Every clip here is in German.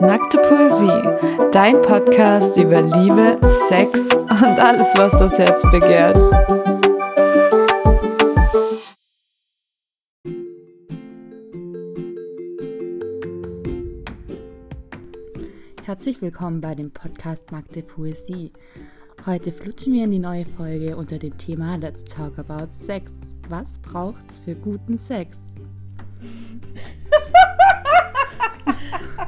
Nackte Poesie, dein Podcast über Liebe, Sex und alles, was das Herz begehrt. Herzlich willkommen bei dem Podcast Nackte Poesie. Heute flutschen wir in die neue Folge unter dem Thema Let's Talk About Sex. Was braucht's für guten Sex?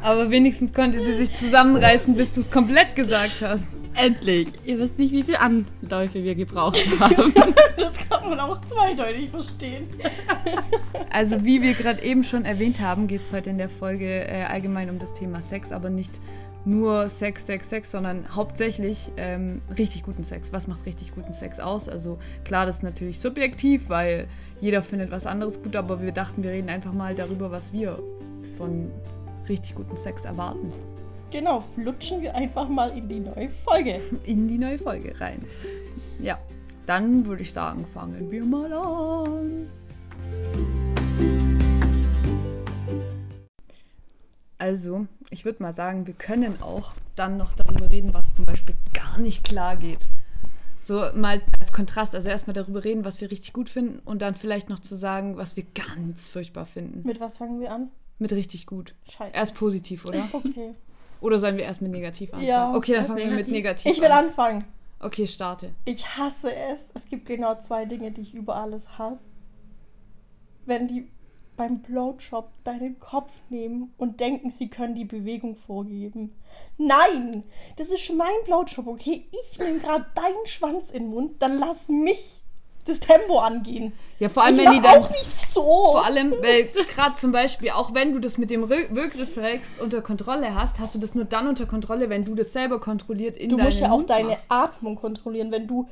Aber wenigstens konnte sie sich zusammenreißen, bis du es komplett gesagt hast. Endlich! Ihr wisst nicht, wie viele Anläufe wir gebraucht haben. das kann man auch zweideutig verstehen. Also wie wir gerade eben schon erwähnt haben, geht es heute in der Folge äh, allgemein um das Thema Sex, aber nicht nur Sex, Sex, Sex, sondern hauptsächlich ähm, richtig guten Sex. Was macht richtig guten Sex aus? Also klar, das ist natürlich subjektiv, weil jeder findet was anderes gut, aber wir dachten, wir reden einfach mal darüber, was wir von richtig guten Sex erwarten. Genau, flutschen wir einfach mal in die neue Folge. In die neue Folge rein. Ja, dann würde ich sagen, fangen wir mal an. Also, ich würde mal sagen, wir können auch dann noch darüber reden, was zum Beispiel gar nicht klar geht. So mal als Kontrast, also erstmal darüber reden, was wir richtig gut finden und dann vielleicht noch zu sagen, was wir ganz furchtbar finden. Mit was fangen wir an? Mit richtig gut. Scheiße. Erst positiv, oder? Okay. Oder sollen wir erst mit negativ anfangen? Ja, okay, dann fangen wir mit negativ. negativ Ich will an. anfangen. Okay, starte. Ich hasse es. Es gibt genau zwei Dinge, die ich über alles hasse. Wenn die beim Blowjob deinen Kopf nehmen und denken, sie können die Bewegung vorgeben. Nein! Das ist mein Blowjob, okay? Ich nehme gerade deinen Schwanz in den Mund, dann lass mich das Tempo angehen. Ja, vor allem, ich wenn die dann. auch nicht so. Vor allem, weil gerade zum Beispiel, auch wenn du das mit dem Wirkreflex unter Kontrolle hast, hast du das nur dann unter Kontrolle, wenn du das selber kontrolliert in Du musst ja auch Mund deine machst. Atmung kontrollieren. Wenn du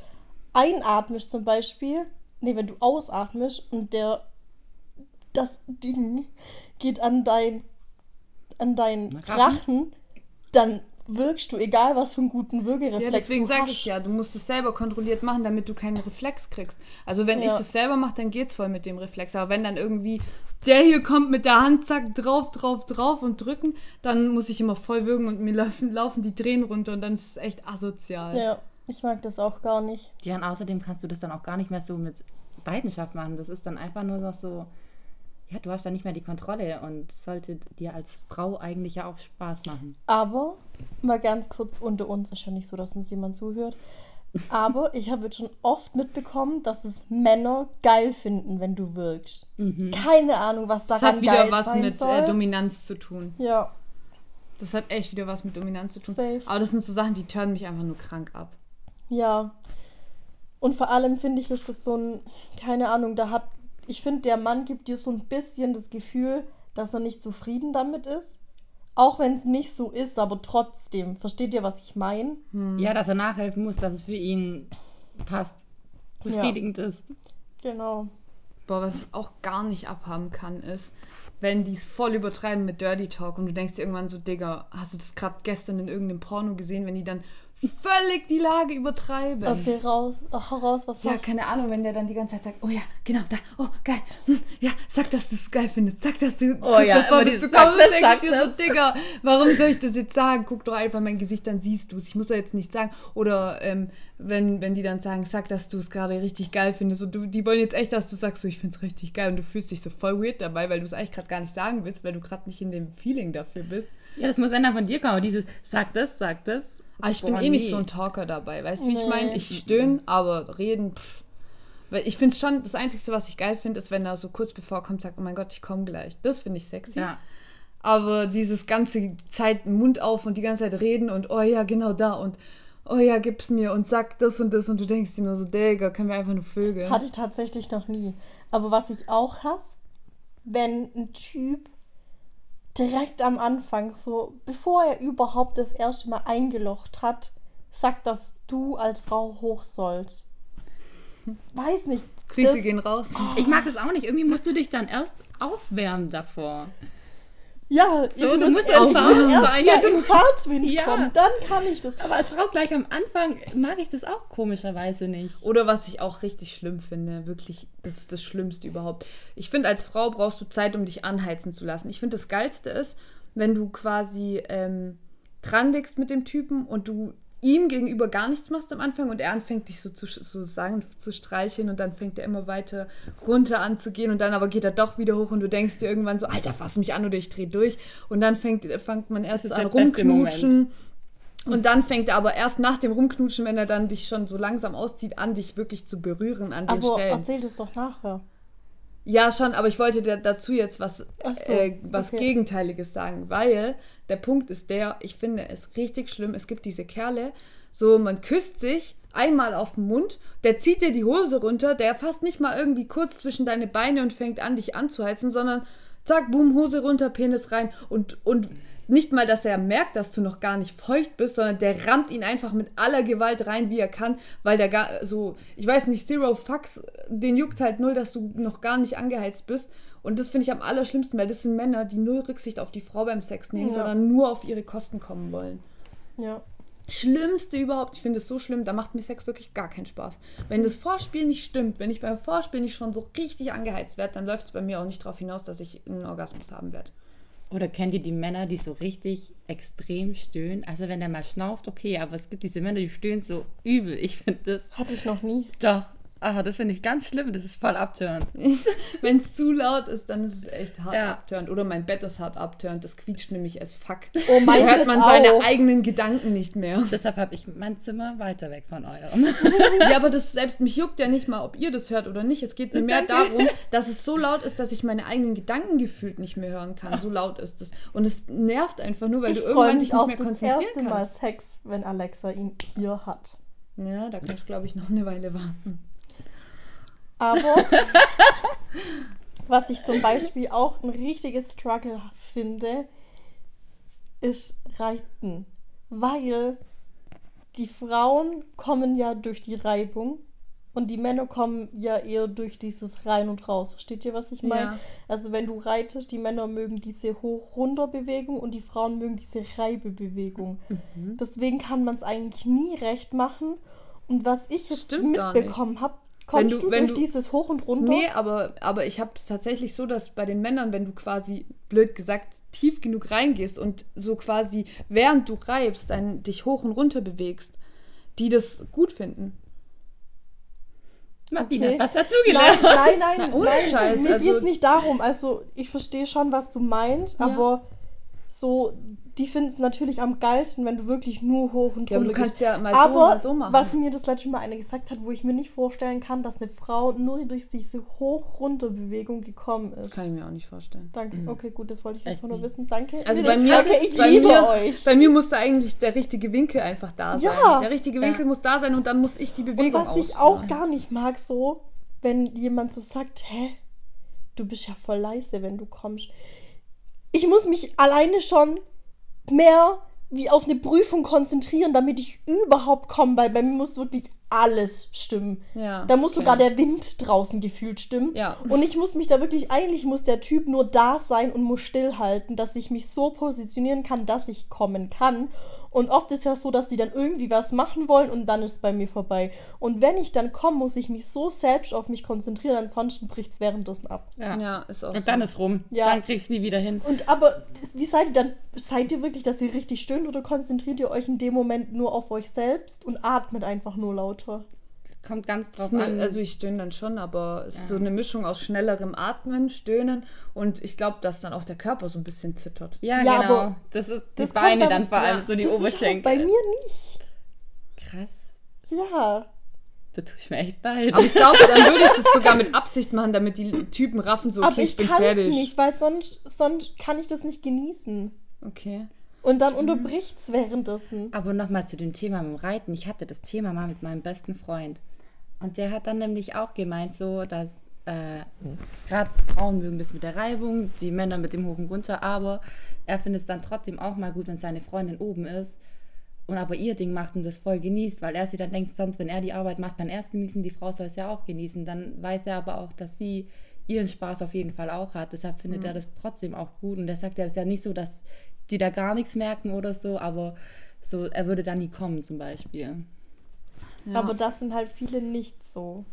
einatmest zum Beispiel, nee, wenn du ausatmest und der das Ding geht an dein an deinen Rachen. Rachen, dann wirkst du, egal was für einen guten Würgereflex Ja, deswegen du sage hast. ich ja, du musst es selber kontrolliert machen, damit du keinen Reflex kriegst. Also wenn ich Ja. das selber mache, dann geht's voll mit dem Reflex. Aber wenn dann irgendwie der hier kommt mit der Hand, zack, drauf, drauf, drauf und drücken, dann muss ich immer voll würgen und mir laufen, laufen die Tränen runter und dann ist es echt asozial. Ja, ich mag das auch gar nicht. Ja, und außerdem kannst du das dann auch gar nicht mehr so mit Leidenschaft machen. Das ist dann einfach nur noch so, ja, du hast da nicht mehr die Kontrolle und sollte dir als Frau eigentlich ja auch Spaß machen. Aber mal ganz kurz unter uns, ist ja nicht so, dass uns jemand zuhört. Aber ich habe jetzt schon oft mitbekommen, dass es Männer geil finden, wenn du wirkst. Keine Ahnung, was Das daran hat wieder was mit äh, Dominanz zu tun. Ja, Das hat echt wieder was mit Dominanz zu tun. Safe. Aber das sind so Sachen, die turnen mich einfach nur krank ab. ja. Und vor allem finde ich, ist das so ein, keine Ahnung, da hat, ich finde, der Mann gibt dir so ein bisschen das Gefühl, dass er nicht zufrieden damit ist. Auch wenn es nicht so ist, aber trotzdem. Versteht ihr, was ich meine? Ja, dass er nachhelfen muss, dass es für ihn passt. Befriedigend ist. Genau. Boah, was ich auch gar nicht abhaben kann, ist, wenn die es voll übertreiben mit Dirty Talk und du denkst dir irgendwann so, Digga, hast du das gerade gestern in irgendeinem Porno gesehen, wenn die dann völlig die Lage übertreiben? Erzähl raus, ach, hau raus, was Ja, keine Ahnung, wenn der dann die ganze Zeit sagt, oh ja, genau, da, oh, geil, hm, ja, sag, dass du es geil findest, sag, dass du kurz ja, davor bist, du kommst, das, denkst dir so. Digga, warum soll ich das jetzt sagen? Guck doch einfach mein Gesicht, dann siehst du es. Ich muss doch jetzt nicht sagen. Oder ähm, wenn, wenn die dann sagen, sag, dass du es gerade richtig geil findest und du, die wollen jetzt echt, dass du sagst, so, ich find's richtig geil und du fühlst dich so voll weird dabei, weil du es eigentlich gerade gar nicht sagen willst, weil du gerade nicht in dem Feeling dafür bist. Ja, das muss dann von dir kommen. Dieses, sag das, sag das. Aber ich bin Boah, eh nicht nee. so ein Talker dabei, weißt du, wie ich Nee. meine? Ich stöhne, aber reden, pff. Weil ich finde schon, das Einzige, was ich geil finde, ist, wenn er so kurz bevor er kommt, sagt, oh mein Gott, ich komme gleich. Das finde ich sexy. Ja. Aber dieses ganze Zeit Mund auf und die ganze Zeit reden und oh ja, genau da und oh ja, gib's mir und sag das und das und du denkst dir nur so, Digga, können wir einfach nur Vögel. Hatte ich tatsächlich noch nie. Aber was ich auch hasse, wenn ein Typ direkt am Anfang, so bevor er überhaupt das erste Mal eingelocht hat, sagt, dass du als Frau hoch sollst. Weiß nicht. Grüße das- gehen raus. Ich mag das auch nicht. Irgendwie musst du dich dann erst aufwärmen davor. Ja, So, du muss musst erst, Erfahrung erst mal ja, du- in Fahrtwind Ja. kommen, dann kann ich das. Aber als Frau gleich am Anfang mag ich das auch komischerweise nicht. Oder was ich auch richtig schlimm finde, wirklich, das ist das Schlimmste überhaupt. Ich finde, als Frau brauchst du Zeit, um dich anheizen zu lassen. Ich finde, das Geilste ist, wenn du quasi ähm, dran liegst mit dem Typen und du ihm gegenüber gar nichts machst am Anfang und er anfängt dich so zu so sanft zu streicheln und dann fängt er immer weiter runter an zu gehen und dann aber geht er doch wieder hoch und du denkst dir irgendwann so, Alter, fass mich an oder ich dreh durch und dann fängt, fängt man erst an rumknutschen und dann fängt er aber erst nach dem Rumknutschen, wenn er dann dich schon so langsam auszieht, an dich wirklich zu berühren an den Aber Stellen. erzähl das doch nachher. Ja, schon, aber ich wollte dir dazu jetzt was, so, äh, was okay. Gegenteiliges sagen, weil der Punkt ist der, ich finde es richtig schlimm. Es gibt diese Kerle, so man küsst sich einmal auf den Mund, der zieht dir die Hose runter, der fasst nicht mal irgendwie kurz zwischen deine Beine und fängt an, dich anzuheizen, sondern zack, boom, Hose runter, Penis rein und, und nicht mal, dass er merkt, dass du noch gar nicht feucht bist, sondern der rammt ihn einfach mit aller Gewalt rein, wie er kann, weil der gar so, ich weiß nicht, Zero Fucks, den juckt halt null, dass du noch gar nicht angeheizt bist. Und das finde ich am allerschlimmsten, weil das sind Männer, die null Rücksicht auf die Frau beim Sex nehmen, Ja. sondern nur auf ihre Kosten kommen wollen. Ja. Schlimmste überhaupt, ich finde es so schlimm, da macht mir Sex wirklich gar keinen Spaß. Wenn das Vorspiel nicht stimmt, wenn ich beim Vorspiel nicht schon so richtig angeheizt werde, dann läuft es bei mir auch nicht darauf hinaus, dass ich einen Orgasmus haben werde. Oder kennt ihr die Männer, die so richtig extrem stöhnen? Also wenn der mal schnauft, okay, aber es gibt diese Männer, die stöhnen so übel. Ich finde das Hatte ich noch nie. doch. Ah, das finde ich ganz schlimm. Das ist voll abtörend. Wenn es zu laut ist, dann ist es echt hart Ja. abturnt. Oder mein Bett ist hart abturnt, das quietscht nämlich as fuck. Oh mein da hört man seine auch. eigenen Gedanken nicht mehr. Deshalb habe ich mein Zimmer weiter weg von eurem. Ja, aber das selbst mich juckt ja nicht mal, ob ihr das hört oder nicht. Es geht mir mehr Danke. darum, dass es so laut ist, dass ich meine eigenen Gedanken gefühlt nicht mehr hören kann. So laut ist es. Und es nervt einfach nur, weil ich du irgendwann dich nicht mehr das konzentrieren erste Mal kannst. Sex, wenn Alexa ihn hier hat. Ja, da kannst du, glaube ich, noch eine Weile warten. Aber was ich zum Beispiel auch ein richtiges Struggle finde, ist Reiten. Weil die Frauen kommen ja durch die Reibung und die Männer kommen ja eher durch dieses Rein und Raus. Versteht ihr, was ich meine? Ja. Also wenn du reitest, die Männer mögen diese Hoch-Runter-Bewegung und die Frauen mögen diese Reibebewegung. Mhm. Deswegen kann man es eigentlich nie recht machen. Und was ich jetzt Stimmt mitbekommen habe, kommst du- du, wenn durch du- dieses Hoch und Runter? Nee, aber, aber ich habe es tatsächlich so, dass bei den Männern, wenn du quasi, blöd gesagt, tief genug reingehst und so quasi, während du reibst, ein, dich hoch und runter bewegst, die das gut finden. Martina Okay. was Nein, dazugelernt. nein, nein, Na, ohne nein. Scheiß, Mir also- geht's nicht darum. Also ich verstehe schon, was du meinst, Ja. aber so, die finden es natürlich am geilsten, wenn du wirklich nur hoch und Ja, aber du runter kannst gehst. ja mal so, aber mal so machen. was mir das letzte Mal einer gesagt hat, wo ich mir nicht vorstellen kann, dass eine Frau nur durch diese Hoch-Runter-Bewegung gekommen ist. Das kann ich mir auch nicht vorstellen. Danke. Okay, gut, das wollte ich einfach nur wissen. Danke. Also Nee, bei mir, Danke, ich bei, liebe mir euch. bei mir muss da eigentlich der richtige Winkel einfach da sein. Ja. Der richtige Winkel Ja. muss da sein und dann muss ich die Und Bewegung was ich ausführen. auch gar nicht mag, so, wenn jemand so sagt, hä, du bist ja voll leise, wenn du kommst. Ich muss mich alleine schon mehr wie auf eine Prüfung konzentrieren, damit ich überhaupt komme, weil bei mir muss wirklich alles stimmen. Ja, Da muss kenn sogar der Wind draußen gefühlt stimmen. Ja. Und ich muss mich da wirklich, eigentlich muss der Typ nur da sein und muss stillhalten, dass ich mich so positionieren kann, dass ich kommen kann. Und oft ist ja so, dass die dann irgendwie was machen wollen und dann ist es bei mir vorbei. Und wenn ich dann komme, muss ich mich so selbst auf mich konzentrieren, ansonsten bricht es währenddessen ab. Ja. Ja, ist auch Und so. dann ist rum. Ja. Dann kriegst du nie wieder hin. Und aber, wie seid ihr dann? Seid ihr wirklich, dass ihr richtig stöhnt oder konzentriert ihr euch in dem Moment nur auf euch selbst und atmet einfach nur lauter? Kommt ganz drauf ist eine, an. also ich stöhne dann schon, aber es ist so eine Mischung aus schnellerem Atmen, Stöhnen und ich glaube, dass dann auch der Körper so ein bisschen zittert. ja, Ja, genau. aber das ist die das Beine dann- dann vor allem, ja, so die Das ist auch Oberschenkel. bei mir nicht. Krass. Ja. Du tust mir echt leid. Aber ich glaube, dann würde ich das sogar mit Absicht machen, damit die Typen raffen, so, okay, aber ich, ich bin kann es fertig. nicht, weil sonst, sonst kann ich das nicht genießen. Okay. Und dann unterbricht es währenddessen. Aber nochmal zu dem Thema mit dem Reiten. Ich hatte das Thema mal mit meinem besten Freund. Und der hat dann nämlich auch gemeint, so, dass äh, gerade Frauen mögen das mit der Reibung, die Männer mit dem Hoch und Runter, aber er findet es dann trotzdem auch mal gut, wenn seine Freundin oben ist und aber ihr Ding macht und das voll genießt, weil er sich dann denkt, sonst, wenn er die Arbeit macht, dann erst genießen, die Frau soll es ja auch genießen. Dann weiß er aber auch, dass sie ihren Spaß auf jeden Fall auch hat. Deshalb findet Mhm. er das trotzdem auch gut. Und er sagt ja, es ist ja nicht so, dass die da gar nichts merken oder so, aber so, er würde da nie kommen zum Beispiel. Ja. Aber das sind halt viele nicht so.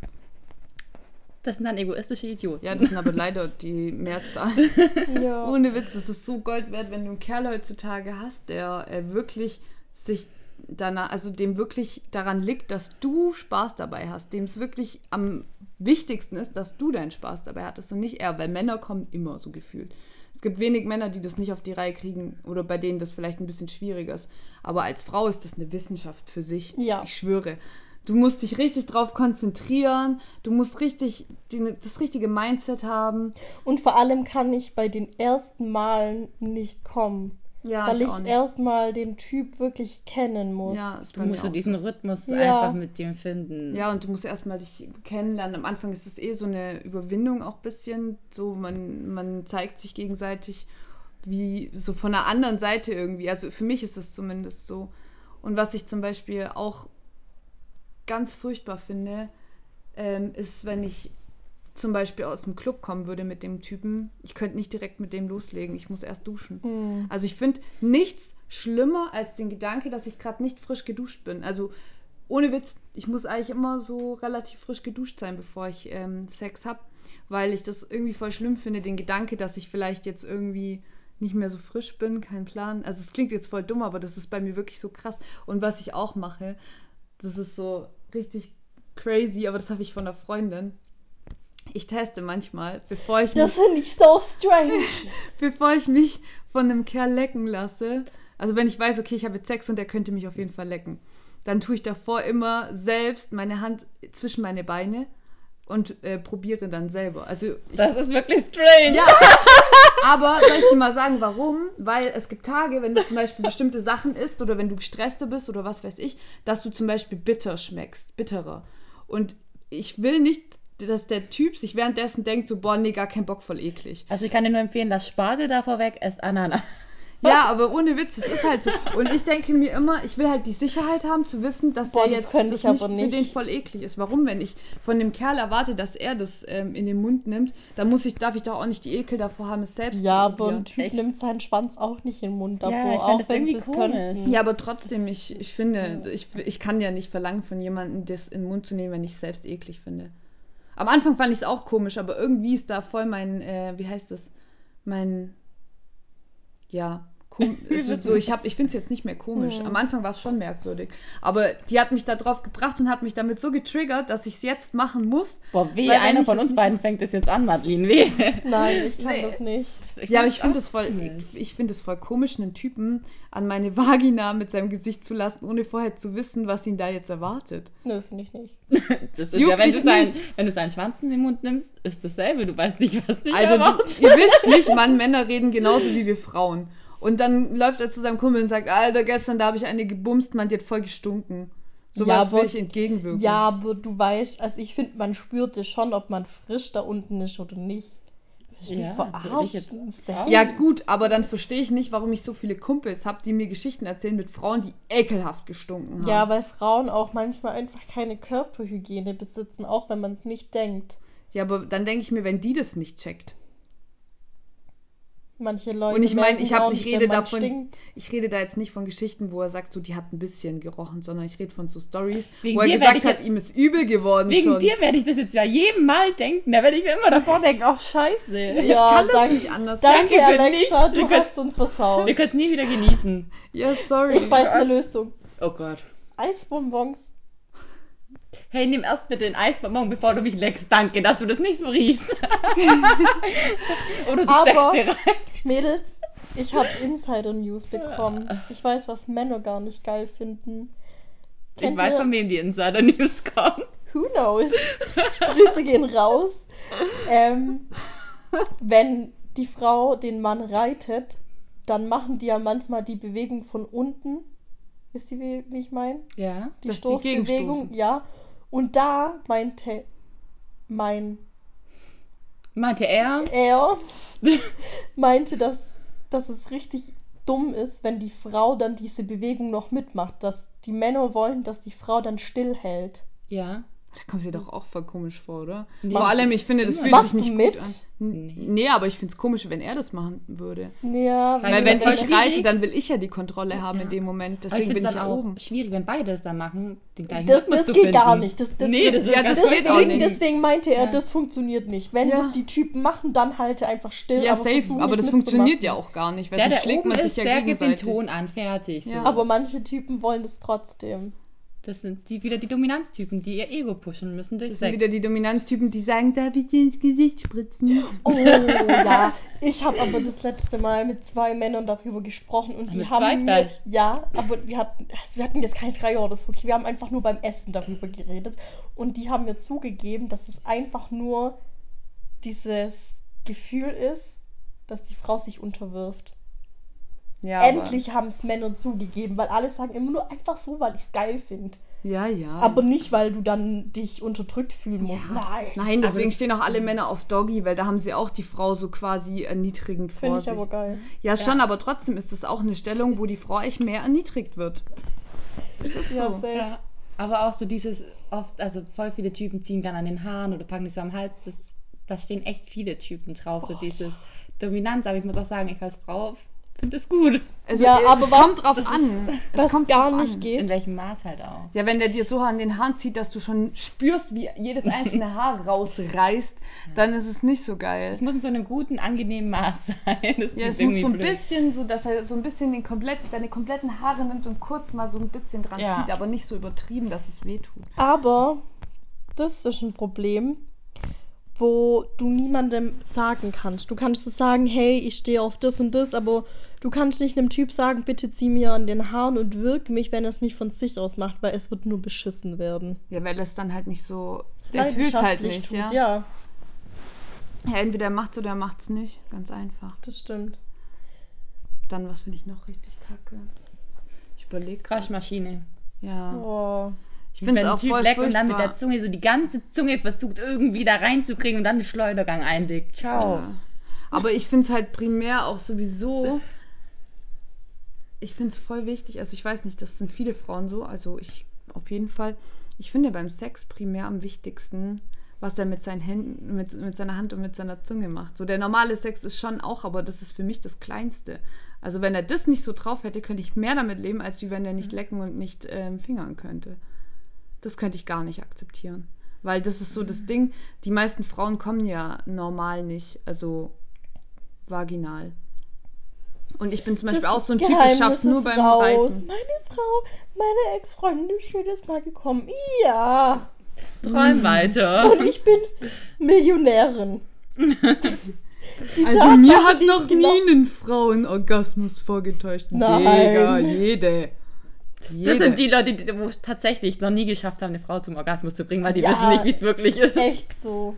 Das sind dann egoistische Idioten. ja, das sind aber leider die Mehrzahl. Ja. Ohne Witz, das ist so Gold wert, wenn du einen Kerl heutzutage hast, der äh, wirklich sich danach, also dem wirklich daran liegt, dass du Spaß dabei hast, dem es wirklich am wichtigsten ist, dass du deinen Spaß dabei hattest und nicht er, weil Männer kommen immer so gefühlt. Es gibt wenig Männer, die das nicht auf die Reihe kriegen oder bei denen das vielleicht ein bisschen schwieriger ist. Aber als Frau ist das eine Wissenschaft für sich. Ja. Ich schwöre. Du musst dich richtig drauf konzentrieren. Du musst richtig die, das richtige Mindset haben. Und vor allem kann ich bei den ersten Malen nicht kommen. Ja, weil ich ich, erstmal den Typ wirklich kennen muss. Ja, Du musst so diesen Rhythmus Ja. einfach mit dem finden. Ja, und du musst erstmal dich kennenlernen. Am Anfang ist es eh so eine Überwindung auch ein bisschen. So, man, man zeigt sich gegenseitig wie so von einer anderen Seite irgendwie. Also für mich ist das zumindest so. Und was ich zum Beispiel auch ganz furchtbar finde, ähm, ist, wenn ich zum Beispiel aus dem Club kommen würde mit dem Typen. Ich könnte nicht direkt mit dem loslegen. Ich muss erst duschen. Hm. Also ich finde nichts schlimmer als den Gedanke, dass ich gerade nicht frisch geduscht bin. Also ohne Witz, ich muss eigentlich immer so relativ frisch geduscht sein, bevor ich ähm, Sex habe, weil ich das irgendwie voll schlimm finde, den Gedanke, dass ich vielleicht jetzt irgendwie nicht mehr so frisch bin, kein Plan. Also es klingt jetzt voll dumm, aber das ist bei mir wirklich so krass. Und was ich auch mache, das ist so richtig crazy, aber das habe ich von einer Freundin. Ich teste manchmal, bevor ich mich Das finde ich so strange. bevor ich mich von einem Kerl lecken lasse, also wenn ich weiß, okay, ich habe jetzt Sex und der könnte mich auf jeden Fall lecken, dann tue ich davor immer selbst meine Hand zwischen meine Beine und äh, probiere dann selber. Also ich, Das ist wirklich strange. ja, aber soll ich dir mal sagen, warum? Weil es gibt Tage, wenn du zum Beispiel bestimmte Sachen isst oder wenn du gestresster bist oder was weiß ich, dass du zum Beispiel bitter schmeckst, bitterer. Und ich will nicht, dass der Typ sich währenddessen denkt, so, boah, nee, gar kein Bock, voll eklig. Also ich kann dir nur empfehlen, das Spargel da vorweg ist Ananas. Ja, aber ohne Witz, es ist halt so. Und ich denke mir immer, ich will halt die Sicherheit haben, zu wissen, dass Boah, der das jetzt könnte das ich nicht aber für nicht. den voll eklig ist. Warum, wenn ich von dem Kerl erwarte, dass er das ähm, in den Mund nimmt, dann muss ich, darf ich doch auch nicht die Ekel davor haben, es selbst Ja, zu aber probieren. ein Typ Echt? nimmt seinen Schwanz auch nicht in den Mund davor, Ja, ich auch das wenn irgendwie sie es komisch. könnten. Ja, aber trotzdem, ich, ich finde, ich, ich kann ja nicht verlangen von jemandem, das in den Mund zu nehmen, wenn ich es selbst eklig finde. Am Anfang fand ich es auch komisch, aber irgendwie ist da voll mein, äh, wie heißt das? Mein, ja, also so, ich, ich finde es jetzt nicht mehr komisch. Am Anfang war es schon merkwürdig. Aber die hat mich da drauf gebracht und hat mich damit so getriggert, dass ich es jetzt machen muss. Boah, weh, einer ich von es uns beiden fängt das jetzt an, Madeline. Weh. Nein, ich kann Nee. das nicht. Ja, aber ich finde es voll, ich, ich finde es voll komisch, einen Typen an meine Vagina mit seinem Gesicht zu lassen, ohne vorher zu wissen, was ihn da jetzt erwartet. Nö, finde ich nicht. Das ist ja, wenn du, sein, nicht. wenn du seinen Schwanz in den Mund nimmst, ist dasselbe. Du weißt nicht, was dich Also, erwartet. du, ihr wisst nicht, Mann, Männer reden genauso wie wir Frauen. Und dann läuft er zu seinem Kumpel und sagt, Alter, gestern, da habe ich eine gebumst, man, die hat voll gestunken. So Ja, was aber- will ich entgegenwirken. Ja, aber du weißt, also ich finde, man spürt es schon, ob man frisch da unten ist oder nicht. Ja, jetzt Ja, gut, aber dann verstehe ich nicht, warum ich so viele Kumpels habe, die mir Geschichten erzählen mit Frauen, die ekelhaft gestunken haben. Ja, weil Frauen auch manchmal einfach keine Körperhygiene besitzen, auch wenn man es nicht denkt. ja, aber dann denke ich mir, wenn die das nicht checkt. Manche Leute. Und ich meine, ich, hab, auch ich nicht, rede davon, stinkt. ich rede da jetzt nicht von Geschichten, wo er sagt, so, die hat ein bisschen gerochen, sondern ich rede von so Stories, wo er gesagt ich hat, jetzt- ihm ist übel geworden Wegen schon. dir werde ich das jetzt ja jedem Mal denken. Da werde ich mir immer davor denken, ach scheiße. ich Ja, kann das danke- nicht anders. Danke, Danke für Alexa, nichts. du Wir hast uns versaut. Wir können es nie wieder genießen. Ja, sorry. Ich weiß eine Lösung. Oh Gott. Eisbonbons. Hey, nimm erst bitte den Eisbonbon, bevor du mich leckst. Danke, dass du das nicht so riechst. Oder du Aber- steckst dir rein. Mädels, ich habe Insider-News bekommen. Ich weiß, was Männer gar nicht geil finden. Ich Kennt weiß, ihr- von wem die Insider-News kommen. Who knows? Grüße gehen raus. Ähm, wenn die Frau den Mann reitet, dann machen die ja manchmal die Bewegung von unten. Wisst ihr, wie, ich meine? Ja. Die Stoßbewegung, ja. Und da meinte mein Meinte er? er, meinte, dass, dass es richtig dumm ist, wenn die Frau dann diese Bewegung noch mitmacht. Dass die Männer wollen, dass die Frau dann stillhält. Ja. Da kommt sie doch auch voll komisch vor, oder? Nee, Vor allem, ich finde, das fühlt sich nicht du gut mit? an. Nee. Nee, aber ich finde es komisch, wenn er das machen würde. Ja, Weil Weil wenn ich reite, dann will ich ja die Kontrolle haben in dem Moment. Ich Deswegen finde bin ich ja auch oben. schwierig, wenn beide das dann machen, den gleichen Das, das geht finden. gar nicht. Das, das, nee, das, ja, das geht auch deswegen, nicht. deswegen meinte er, Ja. das funktioniert nicht. Wenn Ja. das die Typen machen, dann halte einfach still. Ja, aber safe. Aber das funktioniert ja auch gar nicht, weil Der, sonst der schlägt man sich ja der gibt den gegenseitig. Ton an, fertig. Ja. Aber manche Typen wollen das trotzdem. Das sind die, wieder die Dominanztypen, die ihr Ego pushen müssen durch Das sind Sex. wieder die Dominanztypen, die sagen, darf ich dir ins Gesicht spritzen? Oh ja, ich habe aber das letzte Mal mit zwei Männern darüber gesprochen und die Mit haben zwei mir, gleich? ja, aber wir hatten, wir hatten jetzt kein Dreier oder so, okay, wir haben einfach nur beim Essen darüber geredet und die haben mir zugegeben, dass es einfach nur dieses Gefühl ist, dass die Frau sich unterwirft. Ja, Endlich haben es Männer zugegeben, weil alle sagen immer nur einfach so, weil ich es geil finde. Ja, ja. Aber nicht, weil du dann dich unterdrückt fühlen musst. Nein. Nein, deswegen das- stehen auch alle Männer auf Doggy, weil da haben sie auch die Frau so quasi erniedrigend vor Finde ich sich. aber geil. Ja, schon, aber trotzdem ist das auch eine Stellung, wo die Frau echt mehr erniedrigt wird. Das ist Ja, so. Ja. Aber auch so dieses oft, also voll viele Typen ziehen dann an den Haaren oder packen dich so am Hals. Das, da stehen echt viele Typen drauf. so dieses Dominanz. Aber ich muss auch sagen, ich als Frau finde es gut. Also, Ja, äh, aber es was- kommt drauf das ist- an. Es kommt gar drauf nicht an. geht. In welchem Maß halt auch. Ja, wenn der dir so an den Haaren zieht, dass du schon spürst, wie jedes einzelne Haar rausreißt, dann ist es nicht so geil. Es muss in so einem guten, angenehmen Maß sein. Das Ja, es ist muss so ein blöd. bisschen so, dass er so ein bisschen den komplett, deine kompletten Haare nimmt und kurz mal so ein bisschen dran Ja. zieht, aber nicht so übertrieben, dass es wehtut. Aber das ist ein Problem, wo du niemandem sagen kannst. Du kannst so sagen, hey, ich stehe auf das und das, aber du kannst nicht einem Typ sagen, bitte zieh mir an den Haaren und wirk mich, wenn er es nicht von sich aus macht, weil es wird nur beschissen werden. Ja, weil es dann halt nicht so. Der fühlt halt nicht, ja? tut, ja. ja. Entweder er macht's oder er macht's nicht. Ganz einfach. Das stimmt. Dann, was finde ich noch richtig kacke? Ich überlege gerade. Waschmaschine. Ja. Boah. Ich finde es auch Typ voll leckt und dann mit furchtbar. der Zunge so die ganze Zunge versucht irgendwie da reinzukriegen und dann den Schleudergang einlegt. Ciao. Ja. Aber ich finde es halt primär auch sowieso. Ich finde es voll wichtig. Also, ich weiß nicht, das sind viele Frauen so. Also, ich auf jeden Fall. Ich finde beim Sex primär am wichtigsten, was er mit seinen Händen, mit, mit seiner Hand und mit seiner Zunge macht. So, der normale Sex ist schon auch, aber das ist für mich das Kleinste. Also, wenn er das nicht so drauf hätte, könnte ich mehr damit leben, als wie wenn er nicht lecken und nicht ähm, fingern könnte. Das könnte ich gar nicht akzeptieren. Weil das ist so das Ding, die meisten Frauen kommen ja normal nicht, also vaginal. Und ich bin zum Beispiel auch so ein Typ, ich Geheimnis schaff's nur beim raus. Reiten. Meine Frau, meine Ex-Freundin ist jedes Mal gekommen. Ja. Träum weiter. Und ich bin Millionärin. Die Also Tatsachen mir hat noch genau- nie ein Frauenorgasmus vorgetäuscht. Nein. Digga, jede. Jede. Das sind die Leute, die wo es tatsächlich noch nie geschafft haben, eine Frau zum Orgasmus zu bringen, weil die Ja. wissen nicht, wie es wirklich ist. Echt so.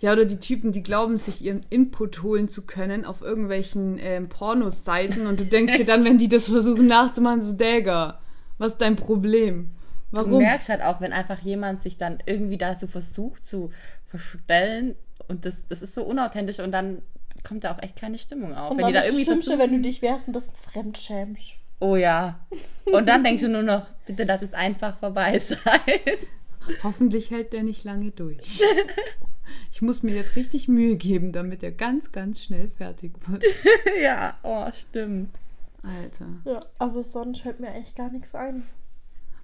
Ja, oder die Typen, die glauben, sich ihren Input holen zu können auf irgendwelchen ähm, Pornoseiten und du denkst dir dann, wenn die das versuchen nachzumachen, so, Digga, was ist dein Problem? Du Warum? merkst halt auch, wenn einfach jemand sich dann irgendwie da so versucht zu verstellen und das, das ist so unauthentisch und dann kommt da auch echt keine Stimmung auf. Und wenn dann die da ist das irgendwie Schlimmste, versuchen, wenn du dich währenddessen fremdschämst. Oh ja. Und dann denkst du nur noch, bitte lass es einfach vorbei sein. Hoffentlich hält der nicht lange durch. Ich muss mir jetzt richtig Mühe geben, damit er ganz, ganz schnell fertig wird. ja, oh, stimmt. Alter. Ja, aber sonst fällt mir echt gar nichts ein.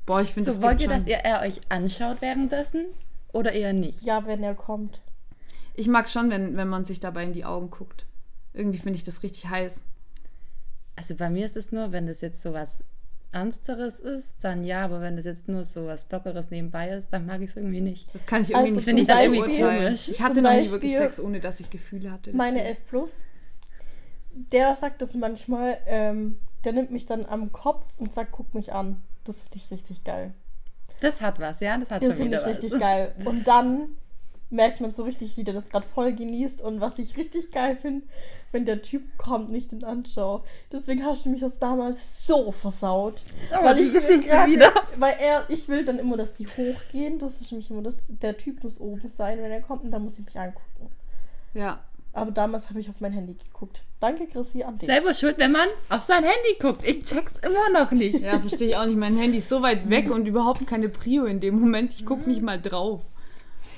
Boah, ich finde So, das wollt ihr, dass ihr, er euch anschaut währenddessen oder eher nicht? Ja, wenn er kommt. Ich mag schon, wenn, wenn man sich dabei in die Augen guckt. Irgendwie finde ich das richtig heiß. Also bei mir ist es nur, wenn das jetzt so was Ernsteres ist, dann ja, aber wenn das jetzt nur so was Lockeres nebenbei ist, dann mag ich es irgendwie nicht. Das kann ich irgendwie Also nicht finde ich das irgendwie beurteilen. komisch. Ich hatte noch nie wirklich Sex, ohne dass ich Gefühle hatte. Meine. F Plus, der sagt das manchmal, ähm, der nimmt mich dann am Kopf und sagt, guck mich an. Das finde ich richtig geil. Das hat was, ja, das hat Das schon finde wieder ich was. richtig geil. Und dann merkt man so richtig, wie der das gerade voll genießt. Und was ich richtig geil finde, wenn der Typ kommt, nicht den anschaue. Deswegen hast du mich das damals so versaut. Oh, weil die ich gerade, wieder. weil er, ich will dann immer, dass die hochgehen. Das ist nämlich immer das, der Typ muss oben sein, wenn er kommt. Und dann muss ich mich angucken. Ja. Aber damals habe ich auf mein Handy geguckt. Danke, Chrissy, an dich. Selber schuld, wenn man auf sein Handy guckt. Ich check's immer noch nicht. Ja, verstehe ich auch nicht. Mein Handy ist so weit weg und überhaupt keine Prio in dem Moment. Ich gucke nicht mal drauf.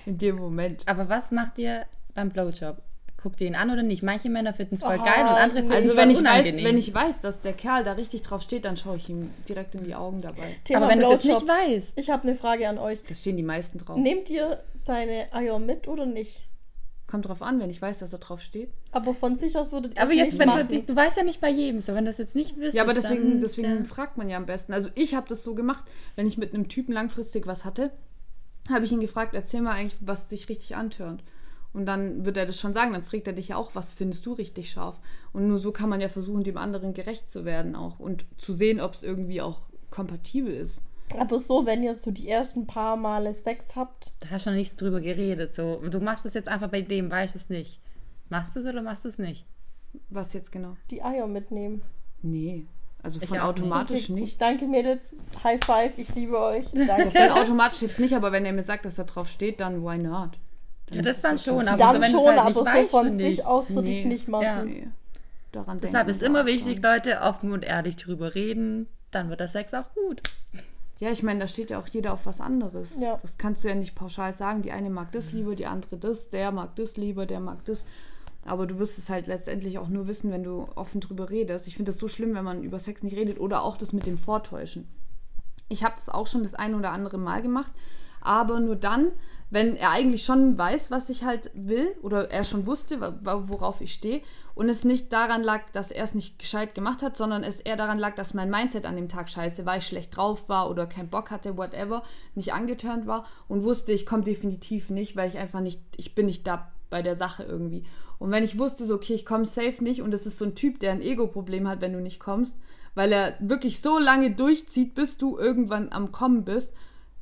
In dem Moment. Aber was macht ihr beim Blowjob? Guckt ihr ihn an oder nicht? Manche Männer finden es voll Ah, geil und andere finden Also es wenn voll ich, weiß, unangenehm. wenn ich weiß, dass der Kerl da richtig drauf steht, dann schaue ich ihm direkt in die Augen dabei. Thema Aber wenn du es jetzt nicht weißt. Ich habe eine Frage an euch. Da stehen die meisten drauf. Nehmt ihr seine Eier mit oder nicht? Kommt drauf an, wenn ich weiß, dass er drauf steht. Aber von sich aus würdet ihr Aber jetzt, nicht wenn machen. du, du weißt ja nicht bei jedem so, wenn du das jetzt nicht wüsstest. Ja, aber deswegen, dann, deswegen ja. fragt man ja am besten. Also ich habe das so gemacht, wenn ich mit einem Typen langfristig was hatte, habe ich ihn gefragt, erzähl mal eigentlich, was dich richtig antörnt. Und dann wird er das schon sagen, dann fragt er dich ja auch, was findest du richtig scharf. Und nur so kann man ja versuchen, dem anderen gerecht zu werden auch und zu sehen, ob es irgendwie auch kompatibel ist. Aber so, wenn ihr so die ersten paar Male Sex habt, Da hast du noch nichts drüber geredet. So. Du machst es jetzt einfach bei dem, weißt es nicht. Machst du es oder machst du es nicht? Was jetzt genau? die Eier mitnehmen. Nee. Also Ich von nicht. automatisch gut. nicht. Danke, Mädels. High five, ich liebe euch. Danke. Von automatisch jetzt nicht, aber wenn er mir sagt, dass da drauf steht, dann why not? Dann Ja, das ist dann schon, aber so, Dann wenn du's schon, halt nicht aber so weißt, von finde sich ich. aus würde ich Nee. nicht machen. Ja. Nee. Daran Deshalb ist immer wichtig, dran. Leute, offen und ehrlich drüber reden. Dann wird der Sex auch gut. Ja, ich meine, da steht ja auch jeder auf was anderes. Ja. Das kannst du ja nicht pauschal sagen. Die eine mag das lieber, die andere das, der mag das lieber, der mag das. Aber du wirst es halt letztendlich auch nur wissen, wenn du offen drüber redest. Ich finde das so schlimm, wenn man über Sex nicht redet oder auch das mit dem Vortäuschen. Ich habe das auch schon das ein oder andere Mal gemacht, aber nur dann, wenn er eigentlich schon weiß, was ich halt will oder er schon wusste, worauf ich stehe und es nicht daran lag, dass er es nicht gescheit gemacht hat, sondern es eher daran lag, dass mein Mindset an dem Tag scheiße war, ich schlecht drauf war oder keinen Bock hatte, whatever, nicht angeturnt war und wusste, ich komme definitiv nicht, weil ich einfach nicht, ich bin nicht da bei der Sache irgendwie. Und wenn ich wusste, so, okay, ich komme safe nicht und es ist so ein Typ, der ein Ego-Problem hat, wenn du nicht kommst, weil er wirklich so lange durchzieht, bis du irgendwann am Kommen bist,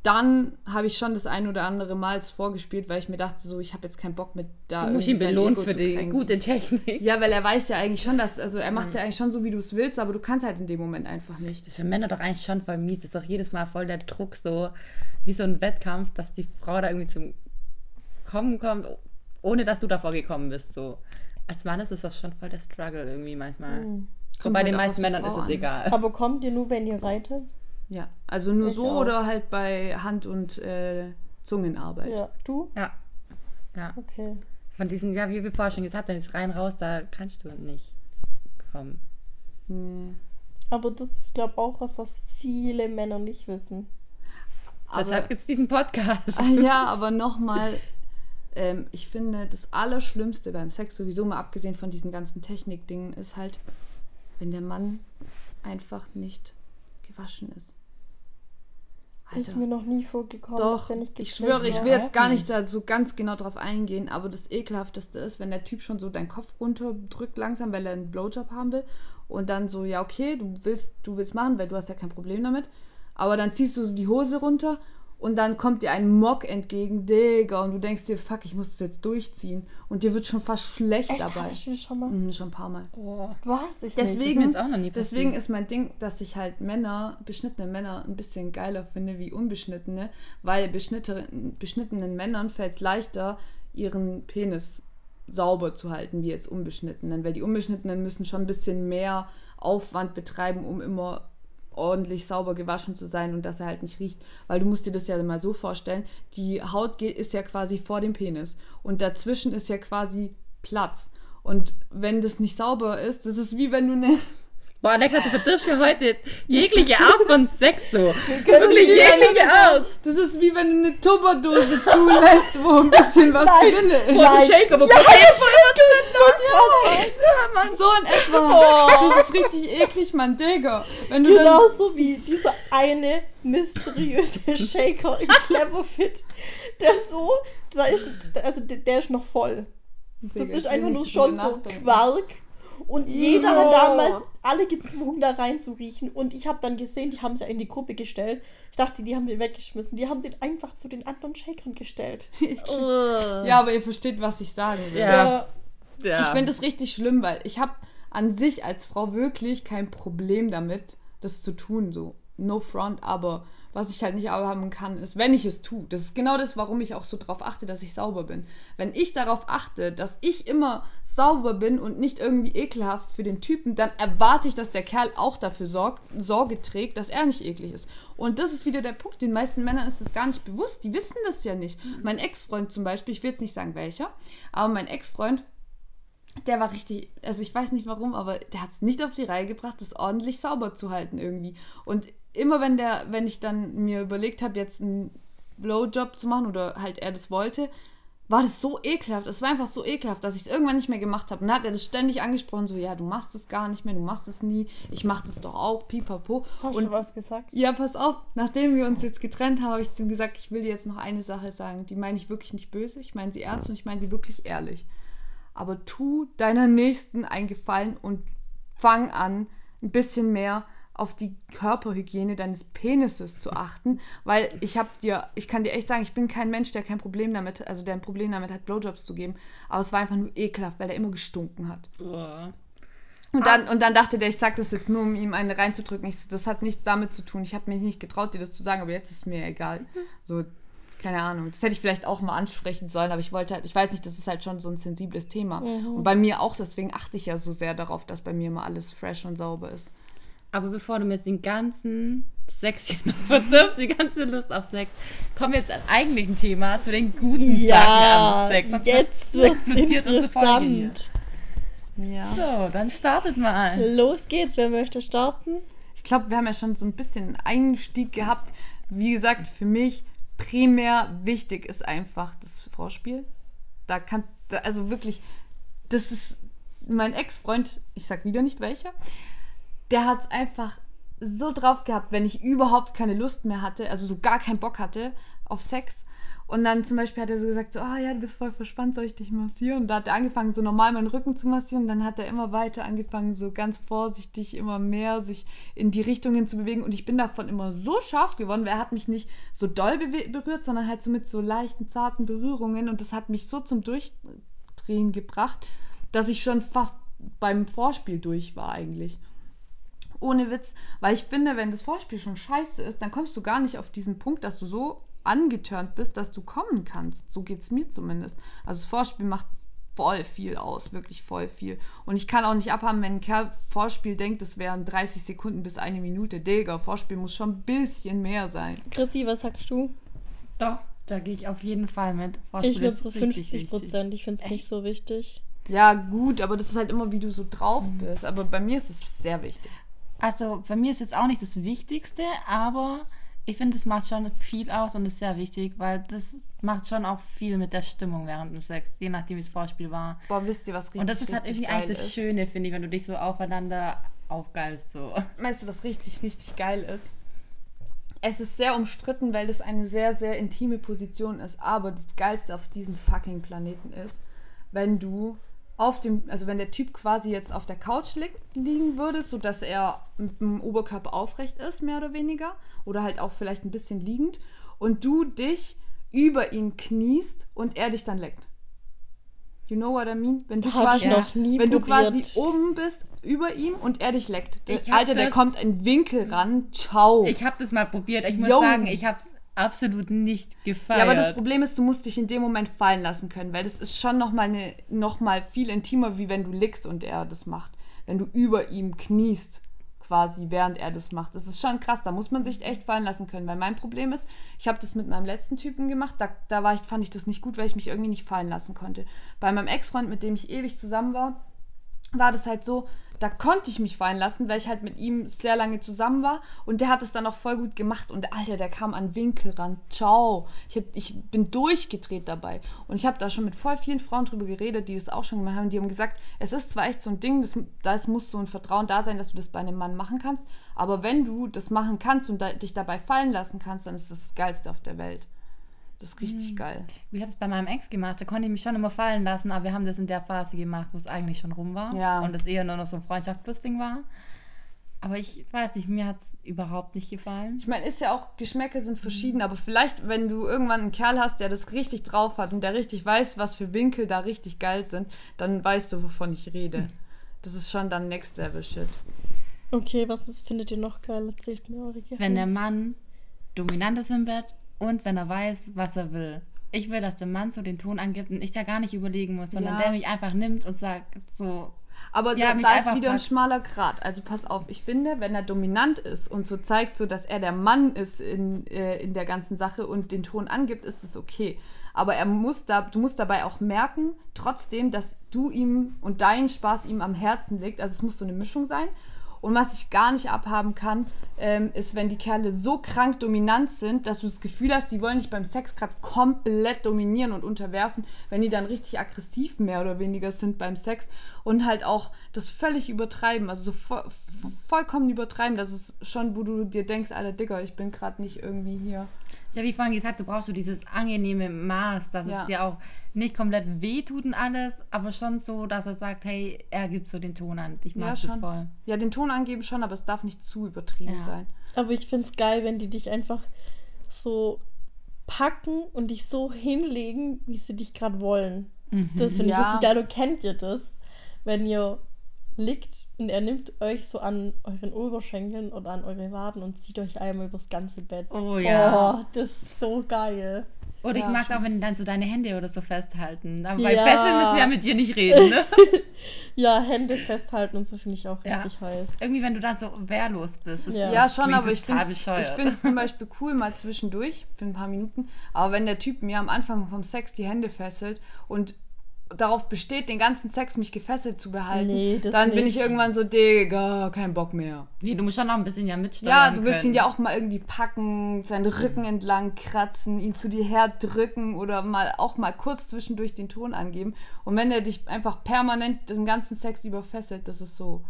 dann habe ich schon das ein oder andere Mal es vorgespielt, weil ich mir dachte, so, ich habe jetzt keinen Bock mit da Du musst ihn belohnen für die kränken. gute Technik. Ja, weil er weiß ja eigentlich schon, dass, also er macht ja eigentlich schon so, wie du es willst, aber du kannst halt in dem Moment einfach nicht. Das ist für Männer doch eigentlich schon voll mies. Das ist doch jedes Mal voll der Druck, so wie so ein Wettkampf, dass die Frau da irgendwie zum Kommen kommt, ohne dass du davor gekommen bist. So. Als Mann ist es doch schon voll der Struggle irgendwie manchmal. Mhm. So, Kommt bei halt den meisten Männern Frau ist es an. egal. Aber kommt ihr nur, wenn ihr reitet? Ja, also nur Ich so auch. oder halt bei Hand- und äh, Zungenarbeit. Ja. Du? Ja. Ja. Okay. Von diesen, ja, wie wir vorher schon gesagt haben, dieses rein raus, da kannst du nicht kommen. Nee. Aber das ist, glaube ich, auch was, was viele Männer nicht wissen. Aber, Deshalb gibt es diesen Podcast. Ah, ja, aber nochmal, ähm, ich finde, das Allerschlimmste beim Sex, sowieso mal abgesehen von diesen ganzen Technikdingen, ist halt, wenn der Mann einfach nicht gewaschen ist. Ist mir noch nie vorgekommen, Doch, dass er nicht ich geschminkt schwöre, ich will jetzt gar nicht nicht. da so ganz genau drauf eingehen, aber das ekelhafteste ist, wenn der Typ schon so deinen Kopf runterdrückt langsam, weil er einen Blowjob haben will und dann so, ja okay, du willst, du willst machen, weil du hast ja kein Problem damit, aber dann ziehst du so die Hose runter und dann kommt dir ein Mock entgegen, Digga, und du denkst dir, fuck, ich muss das jetzt durchziehen und dir wird schon fast schlecht Echt, dabei. das schon mal? Mhm, schon ein paar Mal. Oh. Was? Ich Deswegen, jetzt auch noch nie deswegen passiert. ist mein Ding, dass ich halt Männer, beschnittene Männer ein bisschen geiler finde wie unbeschnittene, weil beschnittenen, beschnittenen Männern fällt es leichter, ihren Penis sauber zu halten, wie jetzt unbeschnittenen, weil die unbeschnittenen müssen schon ein bisschen mehr Aufwand betreiben, um immer ordentlich sauber gewaschen zu sein und dass er halt nicht riecht. Weil du musst dir das ja mal so vorstellen, die Haut ist ja quasi vor dem Penis und dazwischen ist ja quasi Platz. Und wenn das nicht sauber ist, das ist wie wenn du eine Boah, Lecker, du verdirbst mir heute jegliche Art von Sex so. Das Wirklich ist wie wenn jegliche du- Art. Das ist wie wenn du eine Tupperdose zulässt, wo ein bisschen was drin ist. Boah, ein Shaker, wo Ja, Protein Shaker, So in etwa. Das ist richtig eklig, Mann, Digga. Wenn du dann. Genauso wie dieser eine mysteriöse Shaker im Clever Fit, der so, da ist, also der, ist noch voll. Das Digga, ist einfach nur schon so. Quark. Und jeder Ja. hat damals alle gezwungen, da reinzuriechen. Und ich habe dann gesehen, die haben es ja in die Gruppe gestellt. Ich dachte, die haben den weggeschmissen. Die haben den einfach zu den anderen Shakern gestellt. Ja, aber ihr versteht, was ich sagen will. Ja. Ja. Ich finde es richtig schlimm, weil ich habe an sich als Frau wirklich kein Problem damit, das zu tun, so. No front, aber Was ich halt nicht haben kann, ist, wenn ich es tue. Das ist genau das, warum ich auch so darauf achte, dass ich sauber bin. Wenn ich darauf achte, dass ich immer sauber bin und nicht irgendwie ekelhaft für den Typen, dann erwarte ich, dass der Kerl auch dafür sorgt, Sorge trägt, dass er nicht eklig ist. Und das ist wieder der Punkt. Den meisten Männern ist das gar nicht bewusst. Die wissen das ja nicht. Mein Ex-Freund zum Beispiel, ich will jetzt nicht sagen welcher, aber mein Ex-Freund, der war richtig, also ich weiß nicht warum, aber der hat es nicht auf die Reihe gebracht, das ordentlich sauber zu halten irgendwie. Und immer wenn der, wenn ich dann mir überlegt habe, jetzt einen Blowjob zu machen oder halt er das wollte, war das so ekelhaft. Es war einfach so ekelhaft, dass ich es irgendwann nicht mehr gemacht habe. Und dann hat er das ständig angesprochen, so, ja, du machst es gar nicht mehr, du machst es nie, ich mach das doch auch, pipapo. Hast und du was gesagt? ja, pass auf, nachdem wir uns jetzt getrennt haben, habe ich zu ihm gesagt, ich will dir jetzt noch eine Sache sagen. Die meine ich wirklich nicht böse, ich meine sie ernst und ich meine sie wirklich ehrlich. Aber tu deiner Nächsten einen Gefallen und fang an, ein bisschen mehr auf die Körperhygiene deines Penises zu achten, weil ich habe dir, ich kann dir echt sagen, ich bin kein Mensch, der kein Problem damit, also der ein Problem damit hat, Blowjobs zu geben, aber es war einfach nur ekelhaft, weil er immer gestunken hat. Boah. Und dann, und dann dachte der, ich sag das jetzt nur, um ihm eine reinzudrücken. Ich, das hat nichts damit zu tun. Ich habe mich nicht getraut, dir das zu sagen, aber jetzt ist mir egal. So, keine Ahnung. Das hätte ich vielleicht auch mal ansprechen sollen, aber ich wollte halt, ich weiß nicht, das ist halt schon so ein sensibles Thema. Und bei mir auch, deswegen achte ich ja so sehr darauf, dass bei mir immer alles fresh und sauber ist. Aber bevor du mir jetzt den ganzen Sex hier noch verdirbst, die ganze Lust auf Sex, kommen wir jetzt zum eigentlichen Thema, zu den guten Sachen am Sex. Sonst jetzt explodiert unsere Folge hier. Ja. So, dann startet mal. Los geht's, wer möchte starten? Ich glaube, wir haben ja schon so ein bisschen einen Einstieg gehabt. Wie gesagt, für mich primär wichtig ist einfach das Vorspiel. Da kann, da, also wirklich, das ist mein Ex-Freund, ich sag wieder nicht welcher, der hat es einfach so drauf gehabt, wenn ich überhaupt keine Lust mehr hatte, also so gar keinen Bock hatte auf Sex. Und dann zum Beispiel hat er so gesagt, so, ah ja, du bist voll verspannt, soll ich dich massieren? Und da hat er angefangen, so normal meinen Rücken zu massieren. Und dann hat er immer weiter angefangen, so ganz vorsichtig, immer mehr sich in die Richtung hin zu bewegen. Und ich bin davon immer so scharf geworden, weil er hat mich nicht so doll berührt, sondern halt so mit so leichten, zarten Berührungen. Und das hat mich so zum Durchdrehen gebracht, dass ich schon fast beim Vorspiel durch war eigentlich. Ohne Witz, weil ich finde, wenn das Vorspiel schon scheiße ist, dann kommst du gar nicht auf diesen Punkt, dass du so angeturnt bist, dass du kommen kannst. So geht es mir zumindest. Also das Vorspiel macht voll viel aus, wirklich voll viel. Und ich kann auch nicht abhaben, wenn ein Kerl Vorspiel denkt, es wären 30 Sekunden bis eine Minute. Digga, Vorspiel muss schon ein bisschen mehr sein. Chrissy, was sagst du? Doch, da gehe ich auf jeden Fall mit. Vorspiel Ich würde so richtig 50 wichtig. Prozent. Ich finde es nicht so wichtig. Ja, gut, aber das ist halt immer, wie du so drauf bist. Aber bei mir ist es sehr wichtig. Also bei mir ist jetzt auch nicht das Wichtigste, aber ich finde, das macht schon viel aus und ist sehr wichtig, weil das macht schon auch viel mit der Stimmung während dem Sex, je nachdem wie das Vorspiel war. Boah, wisst ihr, was richtig und das ist halt irgendwie eigentlich das? Schöne, finde ich, wenn du dich so aufeinander aufgeilst. So. Weißt du, was richtig, richtig geil ist? Es ist sehr umstritten, weil das eine sehr, sehr intime Position ist. Aber das Geilste auf diesem fucking Planeten ist, wenn du auf dem, also wenn der Typ quasi jetzt auf der Couch li liegen würde, sodass er mit dem Oberkörper aufrecht ist, mehr oder weniger, oder halt auch vielleicht ein bisschen liegend, und du dich über ihn kniest und er dich dann leckt. You know what I mean? Wenn du Hab quasi, noch nie wenn du quasi oben bist über ihm und er dich leckt. Der, Alter, der kommt in Winkel ran. Ciao. Ich habe das mal probiert. Ich muss Yo. sagen, ich habe es absolut nicht gefeiert. ja, aber das Problem ist, du musst dich in dem Moment fallen lassen können, weil das ist schon nochmal eine, noch mal viel intimer, wie wenn du liegst und er das macht. Wenn du über ihm kniest, quasi, während er das macht. Das ist schon krass, da muss man sich echt fallen lassen können, weil mein Problem ist, ich habe das mit meinem letzten Typen gemacht, da, da war ich, fand ich das nicht gut, weil ich mich irgendwie nicht fallen lassen konnte. Bei meinem Ex-Freund, mit dem ich ewig zusammen war, war das halt so, da konnte ich mich fallen lassen, weil ich halt mit ihm sehr lange zusammen war und der hat es dann auch voll gut gemacht und Alter, der kam an Winkel ran. Ciao. Ich, ich bin durchgedreht dabei und ich habe da schon mit voll vielen Frauen drüber geredet, die das auch schon gemacht haben. Die haben gesagt, es ist zwar echt so ein Ding, das, das muss so ein Vertrauen da sein, dass du das bei einem Mann machen kannst, aber wenn du das machen kannst und da, dich dabei fallen lassen kannst, dann ist das das Geilste auf der Welt. Das ist richtig geil. Ich habe es bei meinem Ex gemacht, da konnte ich mich schon immer fallen lassen, aber wir haben das in der Phase gemacht, wo es eigentlich schon rum war. Ja. Und es eher nur noch so ein Freundschaft plus Ding war. Aber ich weiß nicht, mir hat es überhaupt nicht gefallen. Ich meine, ist ja auch, Geschmäcker sind verschieden, aber vielleicht, wenn du irgendwann einen Kerl hast, der das richtig drauf hat und der richtig weiß, was für Winkel da richtig geil sind, dann weißt du, wovon ich rede. Das ist schon dann Next Level Shit. Okay, was ist, findet ihr noch geil? Erzählt mir eure Geheimnisse. Wenn der Mann dominant ist im Bett und wenn er weiß, was er will. Ich will, dass der Mann so den Ton angibt und ich da gar nicht überlegen muss, sondern Ja. der mich einfach nimmt und sagt so, Aber Ja, da, da ist wieder ein packt. schmaler Grat. Also pass auf, ich finde, wenn er dominant ist und so zeigt, so dass er der Mann ist in, äh, in der ganzen Sache und den Ton angibt, ist es okay. Aber er muss da, du musst dabei auch merken, trotzdem, dass du ihm und dein Spaß ihm am Herzen liegt. Also es muss so eine Mischung sein. Und was ich gar nicht abhaben kann, ähm, ist, wenn die Kerle so krank dominant sind, dass du das Gefühl hast, die wollen dich beim Sex gerade komplett dominieren und unterwerfen, wenn die dann richtig aggressiv mehr oder weniger sind beim Sex und halt auch das völlig übertreiben, also so vo vo- vollkommen übertreiben, das ist schon, wo du dir denkst, Alter Digger, ich bin gerade nicht irgendwie hier. Ja, wie vorhin gesagt, du brauchst so dieses angenehme Maß, dass Ja. es dir auch nicht komplett wehtut und alles, aber schon so, dass er sagt, hey, er gibt so den Ton an. Ich mag Ja, das schon. voll. Ja, den Ton angeben schon, aber es darf nicht zu übertrieben Ja. sein. Aber ich find's geil, wenn die dich einfach so packen und dich so hinlegen, wie sie dich gerade wollen. Das finde ich richtig geil. Und kennt ihr das? Wenn ihr liegt und er nimmt euch so an euren Oberschenkeln oder an eure Waden und zieht euch einmal übers ganze Bett. Oh ja. Oh, das ist so geil. Oder ich Ja, mag schon. auch, wenn dann so deine Hände oder so festhalten. Aber bei Ja. Fesseln müssen wir ja mit dir nicht reden, ne? Ja, Hände festhalten und so finde ich auch Ja. richtig heiß. Irgendwie, wenn du dann so wehrlos bist. Das Ja. Ja, schon, aber ich finde es zum Beispiel cool, mal zwischendurch, für ein paar Minuten. Aber wenn der Typ mir am Anfang vom Sex die Hände fesselt und darauf besteht, den ganzen Sex mich gefesselt zu behalten, Nee, das dann bin nicht. ich irgendwann so, Digga, kein Bock mehr. Nee, du musst schon noch ein bisschen ja mitsteuern Ja, du willst können. ihn ja auch mal irgendwie packen, seinen Rücken entlang kratzen, ihn zu dir herdrücken oder mal auch mal kurz zwischendurch den Ton angeben. Und wenn er dich einfach permanent den ganzen Sex über fesselt, das ist so.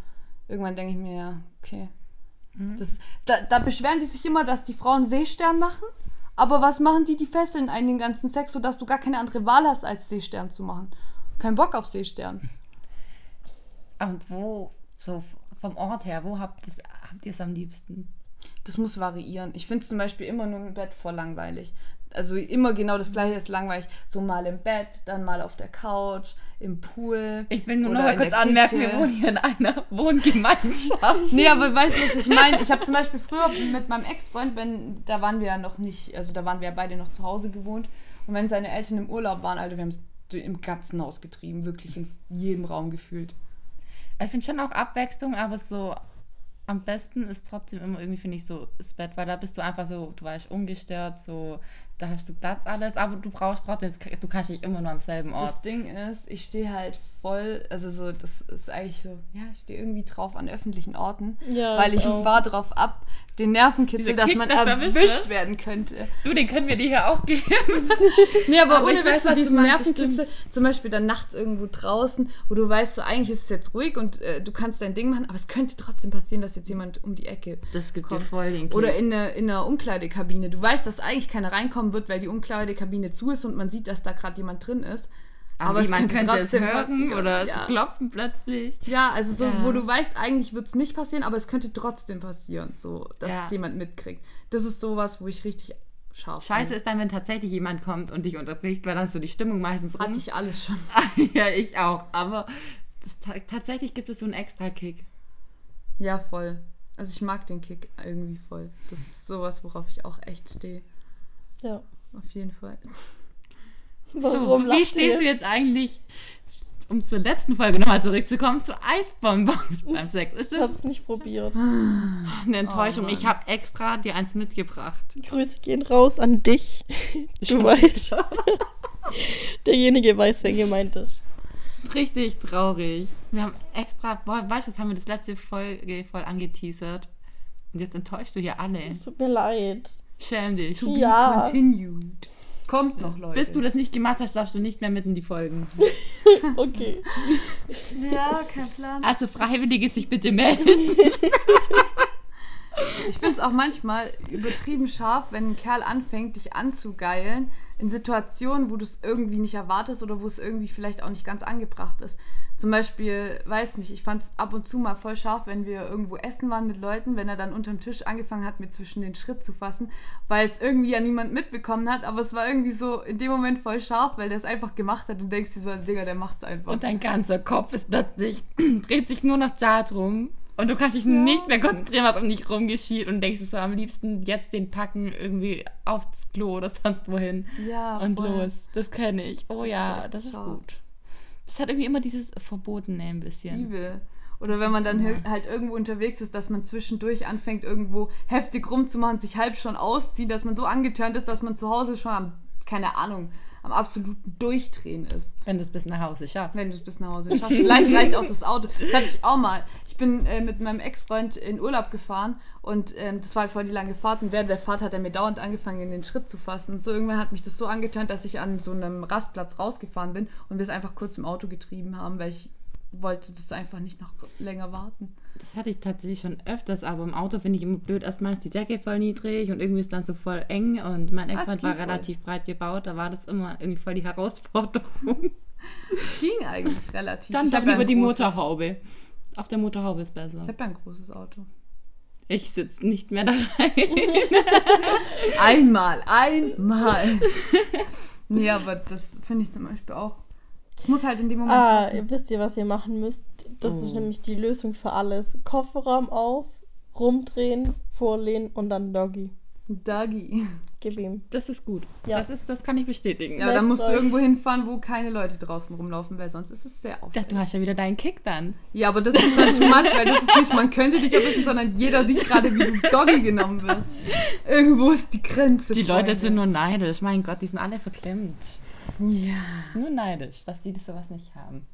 Irgendwann denke ich mir, ja, okay. Das ist, da, da beschweren die sich immer, dass die Frauen Seestern machen. Aber was machen die? Die fesseln einen den ganzen Sex, sodass du gar keine andere Wahl hast, als Seestern zu machen. Kein Bock auf Seestern. Und wo, so vom Ort her, wo habt ihr es am liebsten? Das muss variieren. Ich finde es zum Beispiel immer nur im Bett voll langweilig. Also immer genau das gleiche ist langweilig. So mal im Bett, dann mal auf der Couch, im Pool. Ich will nur noch mal kurz anmerken, wir wohnen hier in einer Wohngemeinschaft. Nee, aber weißt du, was ich meine? Ich habe zum Beispiel früher mit meinem Ex-Freund, wenn, da waren wir ja noch nicht, also da waren wir ja beide noch zu Hause gewohnt. Und wenn seine Eltern im Urlaub waren, Alter, wir haben es im ganzen Haus getrieben, wirklich in jedem Raum gefühlt. Ich finde schon auch Abwechslung, aber so am besten ist trotzdem immer irgendwie, finde ich, so das Bett, weil da bist du einfach so, du weißt, ungestört, so, da hast du Platz, alles, aber du brauchst trotzdem, du kannst nicht immer nur am selben Ort. Das Ding ist, ich stehe halt voll, also so, das ist eigentlich so, ja, ich stehe irgendwie drauf an öffentlichen Orten, Ja, weil ich ich auch. war drauf ab, den Nervenkitzel, Dieser dass Kick, man dass erwischt, erwischt werden könnte. Du, den können wir dir hier auch geben. Nee, aber, Aber ohne Witz, diesen Nervenkitzel, zum Beispiel dann nachts irgendwo draußen, wo du weißt, so eigentlich ist es jetzt ruhig und äh, du kannst dein Ding machen, aber es könnte trotzdem passieren, dass jetzt jemand um die Ecke Das gibt dir kommt. voll den Kick. Oder in einer in einer Umkleidekabine. Du weißt, dass eigentlich keiner reinkommen wird, weil die Umkleidekabine zu ist und man sieht, dass da gerade jemand drin ist. Aber man könnte es hören passieren. oder es ja. klopfen plötzlich. Ja, also so, Ja. wo du weißt, eigentlich wird es nicht passieren, aber es könnte trotzdem passieren, so, dass Ja. es jemand mitkriegt. Das ist sowas, wo ich richtig scharf Scheiße bin. ist dann, wenn tatsächlich jemand kommt und dich unterbricht, weil dann ist so die Stimmung meistens rum. Hatte ich alles schon. ja, ich auch. Aber das, ta- tatsächlich gibt es so einen extra Kick. Ja, voll. Also ich mag den Kick irgendwie voll. Das ist sowas, worauf ich auch echt stehe. Ja. Auf jeden Fall. Warum so, wie stehst ihr? du jetzt eigentlich, um zur letzten Folge nochmal zurückzukommen, zu Eisbonbons beim Sex? Ist Ich hab's nicht probiert. eine Enttäuschung? Oh ich habe extra dir eins mitgebracht. Grüße gehen raus an dich. Du weißt. Derjenige weiß, wer gemeint ist. Richtig traurig. Wir haben extra, boah, weißt du, das haben wir das letzte Folge voll angeteasert. Und jetzt enttäuscht du hier alle. Es tut mir leid. Schäm dich. To be Ja. continued. Kommt noch, Leute. Bis du das nicht gemacht hast, darfst du nicht mehr mitten in die Folgen. Okay. Ja, kein Plan. Also Freiwillige sich bitte melden. Ich finde es auch manchmal übertrieben scharf, wenn ein Kerl anfängt, dich anzugeilen in Situationen, wo du es irgendwie nicht erwartest oder wo es irgendwie vielleicht auch nicht ganz angebracht ist. Zum Beispiel, weiß nicht, ich fand es ab und zu mal voll scharf, wenn wir irgendwo essen waren mit Leuten, wenn er dann unterm Tisch angefangen hat, mir zwischen den Schritt zu fassen, weil es irgendwie ja niemand mitbekommen hat, aber es war irgendwie so in dem Moment voll scharf, weil der es einfach gemacht hat und denkst dir so, Digga, der macht's einfach. Und dein ganzer Kopf ist plötzlich, dreht sich nur noch darum, Und du kannst dich nicht mehr konzentrieren, was um dich rum geschieht und denkst so am liebsten jetzt den packen irgendwie aufs Klo oder sonst wohin. Ja, Und voll. los. Das kenne ich. Oh Das ist ja, echt das ist scharf. gut. Das hat irgendwie immer dieses Verbotene ein bisschen. Übel. Oder wenn man dann halt irgendwo unterwegs ist, dass man zwischendurch anfängt, irgendwo heftig rumzumachen, sich halb schon auszieht, dass man so angeturnt ist, dass man zu Hause schon am, keine Ahnung, am absoluten Durchdrehen ist. Wenn du es bis nach Hause schaffst. Wenn du es bis nach Hause schaffst. Vielleicht reicht auch das Auto. Das hatte ich auch mal. Ich bin äh, mit meinem Ex-Freund in Urlaub gefahren und ähm, das war voll die lange Fahrt und während der Fahrt hat er mir dauernd angefangen, in den Schritt zu fassen. Und so irgendwann hat mich das so angetönt, dass ich an so einem Rastplatz rausgefahren bin und wir es einfach kurz im Auto getrieben haben, weil ich wollte das einfach nicht noch länger warten. Das hatte ich tatsächlich schon öfters, aber im Auto finde ich immer blöd. Erstmal ist die Decke voll niedrig und irgendwie ist dann so voll eng und mein Ex-Freund ging war voll. relativ breit gebaut. Da war das immer irgendwie voll die Herausforderung. Ging eigentlich relativ. Dann ich doch hab ja lieber ein die großes- Motorhaube. Auf der Motorhaube ist besser. Ich habe ja ein großes Auto. Ich sitze nicht mehr da rein. Einmal, einmal. nee, aber das finde ich zum Beispiel auch. Es muss halt in dem Moment Ah, passen. ihr wisst ihr, was ihr machen müsst? Das ist Oh. nämlich die Lösung für alles. Kofferraum auf, rumdrehen, vorlehnen und dann Doggy. Dagi. Gib ihm. Das ist gut. Ja. Das, ist, das kann ich bestätigen. Ja, Merkt's dann musst du irgendwo hinfahren, wo keine Leute draußen rumlaufen, weil sonst ist es sehr Ja, aufregend. du hast ja wieder deinen Kick dann. Ja, aber das ist schon too much, weil das ist nicht, man könnte dich erwischen, sondern jeder sieht gerade, wie du Doggy genommen wirst. Irgendwo ist die Grenze. Die Leute Freunde. sind nur neidisch. Mein Gott, die sind alle verklemmt. Ja. Sind nur neidisch, dass die das sowas nicht haben.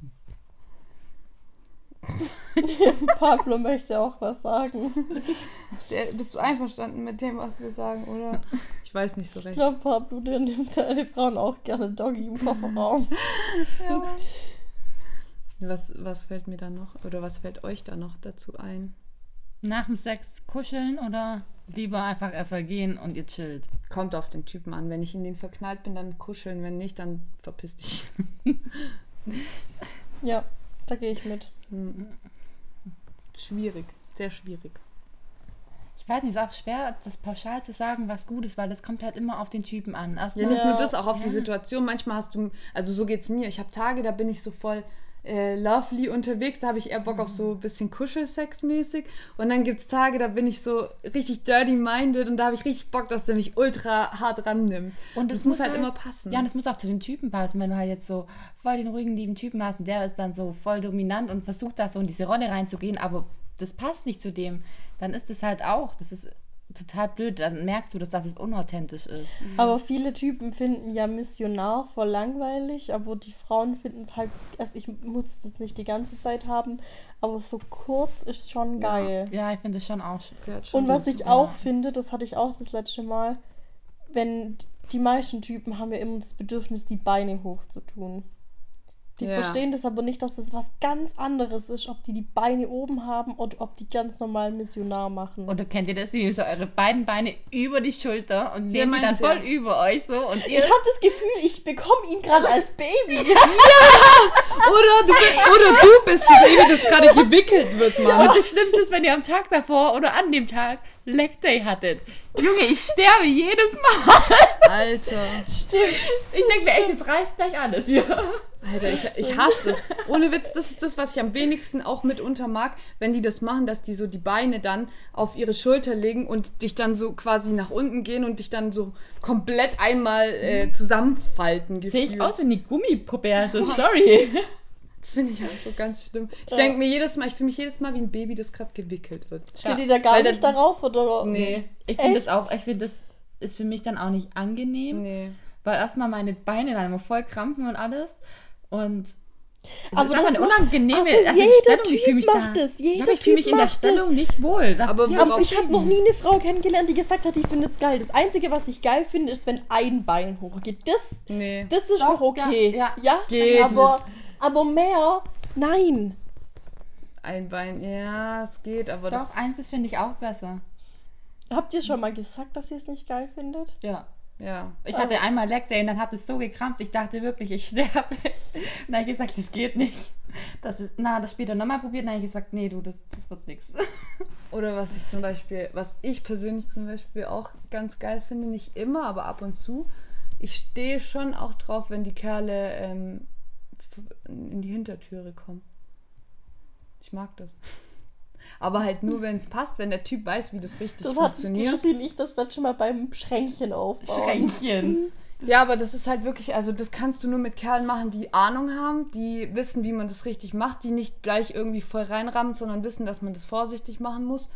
Pablo möchte auch was sagen. Der, bist du einverstanden mit dem, was wir sagen, oder? Ich weiß nicht so Ich recht. glaube, Pablo, der nimmt seine Frauen auch gerne Doggy im Kofferraum. Was, was fällt mir da noch, oder was fällt euch da noch dazu ein? Nach dem Sex kuscheln oder lieber einfach erstmal gehen und ihr chillt? Kommt auf den Typen an. Wenn ich in den verknallt bin, dann kuscheln. Wenn nicht, dann verpiss dich. Ja, da gehe ich mit. Schwierig. Sehr schwierig. Ich weiß nicht, es ist auch schwer, das pauschal zu sagen, was gut ist, weil das kommt halt immer auf den Typen an. Ja, Erstmal, nicht Ja. nur das, auch auf die Ja. Situation. Manchmal hast du, also so geht's mir. Ich habe Tage, da bin ich so voll äh, lovely unterwegs, da habe ich eher Bock auf so ein bisschen Kuschelsex-mäßig. Und dann gibt's Tage, da bin ich so richtig dirty-minded und da habe ich richtig Bock, dass der mich ultra hart rannimmt. Und das es muss muss halt halt- immer passen. Ja, und das muss auch zu den Typen passen, wenn du halt jetzt so voll den ruhigen, lieben Typen hast und der ist dann so voll dominant und versucht da so in diese Rolle reinzugehen, aber das passt nicht zu dem, dann ist das halt auch, das ist total blöd, dann merkst du, dass das unauthentisch ist. Aber viele Typen finden ja Missionar voll langweilig, aber die Frauen finden es halt, also ich muss es jetzt nicht die ganze Zeit haben, aber so kurz ist schon geil. Ja, ich finde das schon auch schon Und was ich auch finde, das hatte ich auch das letzte Mal, wenn die meisten Typen haben ja immer das Bedürfnis, die Beine hoch zu tun. Die Ja. verstehen das aber nicht, dass das was ganz anderes ist, ob die die Beine oben haben oder ob die ganz normal Missionar machen. Oder kennt ihr das, die so eure beiden Beine über die Schulter und Ja, lehnt sie dann meins, ja. voll über euch so und ihr ich habe das Gefühl, ich bekomme ihn gerade als Baby. Oder du, bist, oder du bist ein Baby, das gerade gewickelt wird, Mann. Und das Schlimmste ist, wenn ihr am Tag davor oder an dem Tag Leg Day hattet. Junge, ich sterbe jedes Mal. Alter. Stimmt. Ich denke mir echt, jetzt reißt gleich alles hier. Alter, ich, ich hasse das. Ohne Witz, das ist das, was ich am wenigsten auch mitunter mag, wenn die das machen, dass die so die Beine dann auf ihre Schulter legen und dich dann so quasi nach unten gehen und dich dann so komplett einmal äh, zusammenfalten. Sehe ich aus wie eine Gummipuppe, also sorry. Das finde ich auch so ganz schlimm. Ich denke mir jedes Mal, ich fühle mich jedes Mal wie ein Baby, das gerade gewickelt wird. Steht Ja, ihr da gar weil nicht da- darauf oder? Nee, Ich finde das auch, ich finde das ist für mich dann auch nicht angenehm, nee. weil erstmal meine Beine dann immer voll krampfen und alles und es Aber ist das eine macht- unangenehme aber also jeder Stellung, ich Typ fühle mich macht da, das, jeder ja, ich fühle mich in der Stellung nicht wohl. Da- Aber ja, Aber ich habe noch nie eine Frau kennengelernt, die gesagt hat, ich finde es geil. Das Einzige, was ich geil finde, ist, wenn ein Bein hochgeht. Das, Nee. das ist Doch, noch okay. ja, ja, geht. Aber, aber mehr, nein. Ein Bein, ja, es geht, aber Doch, das. eins ist finde ich auch besser. Habt ihr schon mal gesagt, dass ihr es nicht geil findet? Ja. Ja. Ich hatte einmal Leg Day und dann hat es so gekrampft, ich dachte wirklich, ich sterbe. Und dann habe ich gesagt, das geht nicht. Das ist, na, das später nochmal probiert. Und dann habe ich gesagt, nee, du, das, das wird nichts. Oder was ich zum Beispiel, was ich persönlich zum Beispiel auch ganz geil finde, nicht immer, aber ab und zu. Ich stehe schon auch drauf, wenn die Kerle ähm, in die Hintertüre kommen. Ich mag das. Aber halt nur, wenn es passt, wenn der Typ weiß, wie das richtig Das funktioniert. sie nicht das dann schon mal beim Schränkchen aufbauen. Schränkchen. Ja, aber das ist halt wirklich, also das kannst du nur mit Kerlen machen, die Ahnung haben, die wissen, wie man das richtig macht, die nicht gleich irgendwie voll reinrammen, sondern wissen, dass man das vorsichtig machen muss.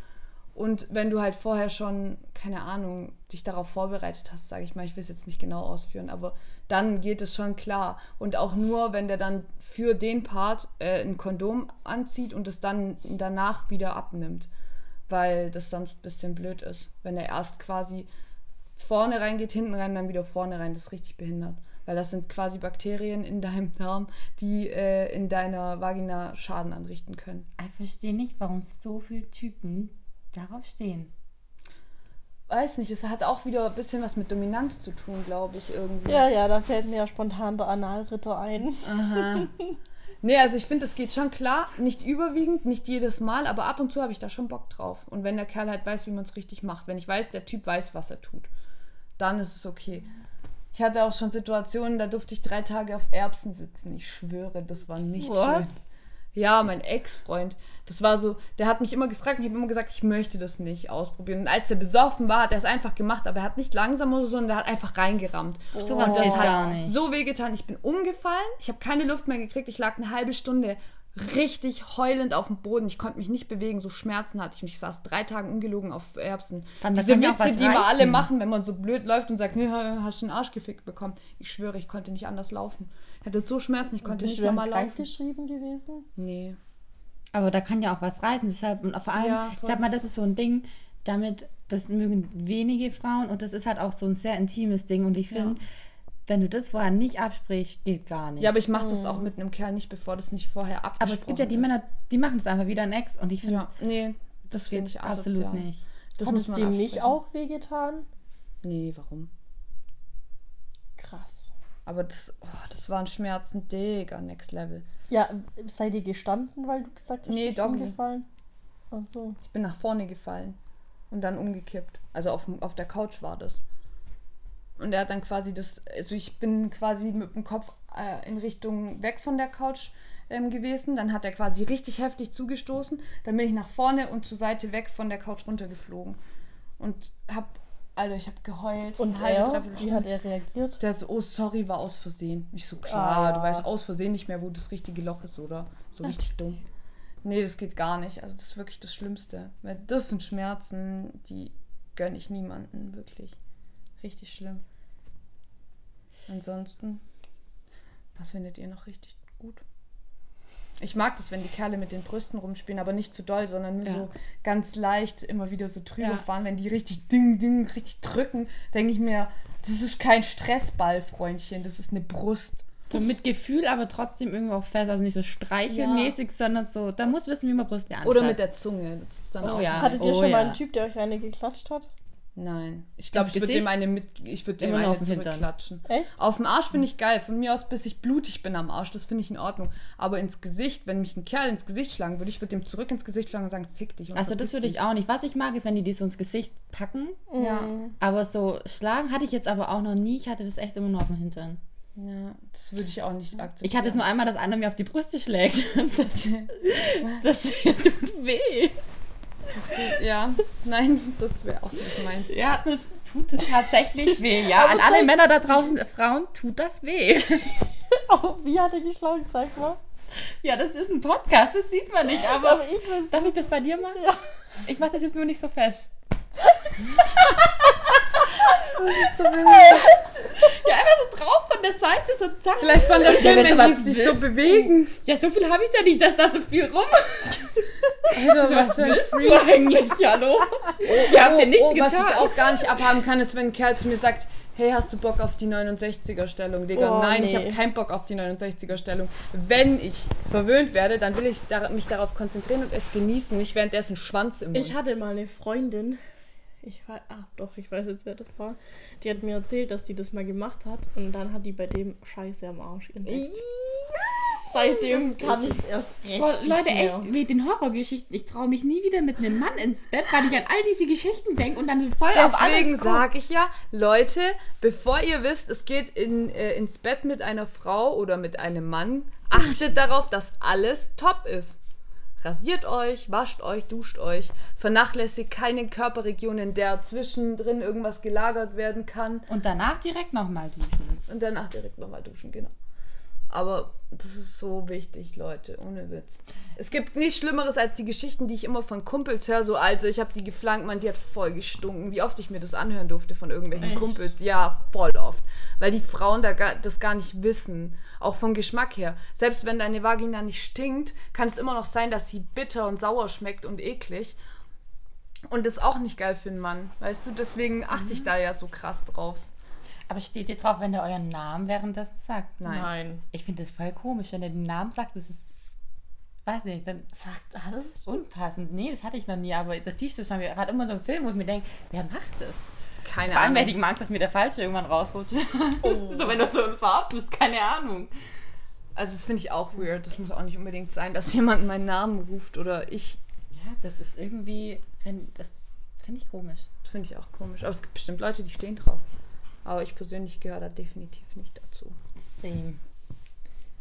Und wenn du halt vorher schon, keine Ahnung, dich darauf vorbereitet hast, sage ich mal, ich will es jetzt nicht genau ausführen, aber dann geht es schon klar. Und auch nur, wenn der dann für den Part äh, ein Kondom anzieht und es dann danach wieder abnimmt. Weil das sonst ein bisschen blöd ist. Wenn er erst quasi vorne reingeht, hinten rein, dann wieder vorne rein. Das ist richtig behindert. Weil das sind quasi Bakterien in deinem Darm, die äh, in deiner Vagina Schaden anrichten können. Ich verstehe nicht, warum so viele Typen darauf stehen. Weiß nicht, es hat auch wieder ein bisschen was mit Dominanz zu tun, glaube ich, irgendwie. Ja, ja, da fällt mir ja spontan der Analritter ein. Nee, also ich finde, es geht schon klar, nicht überwiegend, nicht jedes Mal, aber ab und zu habe ich da schon Bock drauf. Und wenn der Kerl halt weiß, wie man es richtig macht, wenn ich weiß, der Typ weiß, was er tut, dann ist es okay. Ich hatte auch schon Situationen, da durfte ich drei Tage auf Erbsen sitzen. Ich schwöre, das war nicht What? schön. Ja, mein Ex-Freund. Das war so, der hat mich immer gefragt und ich habe immer gesagt, ich möchte das nicht ausprobieren. Und als der besoffen war, hat er es einfach gemacht, aber er hat nicht langsam oder so, sondern der hat einfach reingerammt. Sowas Und das geht hat gar nicht. so wehgetan. Ich bin umgefallen, ich habe keine Luft mehr gekriegt. Ich lag eine halbe Stunde richtig heulend auf dem Boden. Ich konnte mich nicht bewegen, so Schmerzen hatte ich. Und ich saß drei Tage ungelogen auf Erbsen. Dann- da Diese Witze, was die wir alle machen, wenn man so blöd läuft und sagt, hast du einen Arsch gefickt bekommen. Ich schwöre, ich konnte nicht anders laufen. Ich hatte so Schmerzen, ich konnte Bist nicht du normal laufen. krankgeschrieben gewesen? Nee. Aber da kann ja auch was reißen. Deshalb, und vor allem, Ja, ich sag mal, das ist so ein Ding, damit, das mögen wenige Frauen und das ist halt auch so ein sehr intimes Ding. Und ich finde, wenn du das vorher nicht absprichst, geht gar nicht. Ja, aber ich mache das auch mit einem Kerl nicht, bevor das nicht vorher abgesprochen aber es gibt ja die ist. Männer, die machen es einfach wieder ein Ex und ich finde, Ja, nee, das, das finde geht ich absolut nicht. Das Hat muss es dir nicht auch wehgetan? Nee, warum? Krass. Aber das, oh, das waren Schmerzen, Digga, next level. Ja, seid ihr gestanden, weil du gesagt hast, Nee, du bist umgefallen? Ach so. Ich bin nach vorne gefallen und dann umgekippt. Also auf, auf der Couch war das. Und er hat dann quasi das, also ich bin quasi mit dem Kopf äh, in Richtung weg von der Couch ähm, gewesen. Dann hat er quasi richtig heftig zugestoßen. Dann bin ich nach vorne und zur Seite weg von der Couch runtergeflogen. Und hab, Alter, ich hab geheult. Und halbe, er, wie Stunde. hat er reagiert? Der so, oh sorry, war aus Versehen. Ich so, klar, Ah, du weißt aus Versehen nicht mehr, wo das richtige Loch ist, oder? So richtig dumm. Nee, das geht gar nicht. Also das ist wirklich das Schlimmste. Weil das sind Schmerzen, die gönne ich niemanden, wirklich. Richtig schlimm. Ansonsten, was findet ihr noch richtig gut? Ich mag das, wenn die Kerle mit den Brüsten rumspielen, aber nicht zu doll, sondern nur Ja. so ganz leicht immer wieder so drüber Ja. fahren. Wenn die richtig ding, ding, richtig drücken, denke ich mir, das ist kein Stressball, Freundchen, das ist eine Brust. So mit Gefühl, aber trotzdem irgendwo auch fest. Also nicht so streichelmäßig, sondern so, da muss wissen, wie man Brüste anfasst. Oder mit der Zunge. Das ist dann Oh auch ja. Hattet ihr oh schon mal ja. einen Typ, der euch eine geklatscht hat? Nein. Ich glaube, ich würde dem eine mit, ich würde dem Immer eine auf den Hintern. zurückklatschen. Echt? Auf dem Arsch finde ich geil. Von mir aus, bis ich blutig bin am Arsch, das finde ich in Ordnung. Aber ins Gesicht, wenn mich ein Kerl ins Gesicht schlagen würde, ich würde dem zurück ins Gesicht schlagen und sagen, fick dich. Und Also das würde ich auch nicht. Was ich mag, ist, wenn die die so ins Gesicht packen. Ja. Aber so schlagen hatte ich jetzt aber auch noch nie. Ich hatte das echt immer nur auf dem Hintern. ja, das würde ich auch nicht akzeptieren. Ich hatte es nur einmal, dass einer mir auf die Brüste schlägt. Das, das tut weh. Ja, nein, das wäre auch nicht meins. Ja, das tut tatsächlich weh. Ja, an alle Männer da draußen, Frauen, tut das weh. Oh, wie hat er geschlagen? Zeig mal. Ja, das ist ein Podcast, das sieht man nicht. Aber Aber ich weiß darf ich das bei dir machen? Ja. Ich mache das jetzt nur nicht so fest. Ja, einfach so drauf von der Seite, so zack. Vielleicht fand das schön, wenn wenn die sich so bewegen. Ja, so viel habe ich da nicht, dass da so viel rum. Alter, Was, was für ein Freak. du eigentlich? Hallo? Wir haben dir nichts oh, was getan. ich auch gar nicht abhaben kann, ist, wenn ein Kerl zu mir sagt, hey, hast du Bock auf die 69er Stellung? Digga, Oh, nein, ich nee. habe keinen Bock auf die 69er Stellung. Wenn ich verwöhnt werde, dann will ich mich darauf konzentrieren und es genießen, nicht währenddessen Schwanz im Mund. Ich hatte mal eine Freundin, ich weiß, ah doch, ich weiß jetzt, wer das war. Die hat mir erzählt, dass die das mal gemacht hat und dann hat die bei dem Scheiße am Arsch entdeckt. Seitdem kann ich es erst recht Boah, Leute, echt, mit den Horrorgeschichten, ich traue mich nie wieder mit einem Mann ins Bett, weil ich an all diese Geschichten denke und dann voll auf Deswegen alles guck. sage ich ja, Leute, bevor ihr wisst, es geht in, äh, ins Bett mit einer Frau oder mit einem Mann, achtet darauf, dass alles top ist. Rasiert euch, wascht euch, duscht euch, vernachlässigt keine Körperregion, in der zwischendrin irgendwas gelagert werden kann. Und danach direkt nochmal duschen. Und danach direkt nochmal duschen, genau. Aber das ist so wichtig, Leute, ohne Witz. Es gibt nichts Schlimmeres als die Geschichten, die ich immer von Kumpels höre. So, also ich habe die geflankt, man, die hat voll gestunken. Wie oft ich mir das anhören durfte von irgendwelchen Echt? Kumpels. Ja, voll oft. Weil die Frauen da gar, das gar nicht wissen. Auch vom Geschmack her. Selbst wenn deine Vagina nicht stinkt, kann es immer noch sein, dass sie bitter und sauer schmeckt und eklig. Und das ist auch nicht geil für einen Mann. Weißt du, deswegen achte ich da ja so krass drauf. Aber steht ihr drauf, wenn der euren Namen währenddessen sagt? Nein. Ich finde das voll komisch, wenn er den Namen sagt, das ist. Weiß nicht, dann Sagt alles? unpassend. Nee, das hatte ich noch nie, aber das siehst du schon gerade immer so im Film, wo ich mir denke, wer macht das? Keine Vor allem, Ahnung. wer die mag, dass mir der Falsche irgendwann rausrutscht. so, wenn du so in Farb bist, keine Ahnung. Also das finde ich auch weird. Das muss auch nicht unbedingt sein, dass jemand meinen Namen ruft oder ich. Ja, das ist irgendwie, das finde ich komisch. Das finde ich auch komisch. Aber es gibt bestimmt Leute, die stehen drauf. Aber ich persönlich gehöre da definitiv nicht dazu. Same.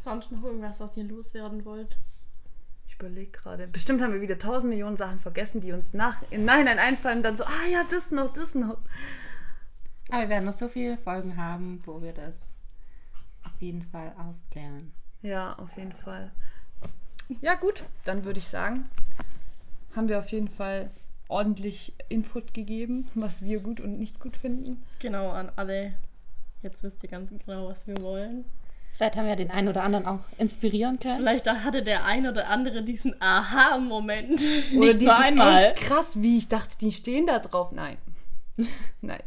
Sonst noch irgendwas, was ihr loswerden wollt? Ich überlege gerade. Bestimmt haben wir wieder tausend Millionen Sachen vergessen, die uns nach im Nachhinein einfallen und dann so, ah ja, das noch, das noch. Aber wir werden noch so viele Folgen haben, wo wir das auf jeden Fall aufklären. Ja, auf jeden Fall. Ja, gut, dann würde ich sagen, haben wir auf jeden Fall ordentlich Input gegeben, was wir gut und nicht gut finden. Genau, an alle. Jetzt wisst ihr ganz genau, was wir wollen. Vielleicht haben wir den einen oder anderen auch inspirieren können. Vielleicht hatte der ein oder andere diesen Aha-Moment. Oder Nicht die nur sind einmal. echt krass, wie ich dachte, die stehen da drauf. Nein. Nein.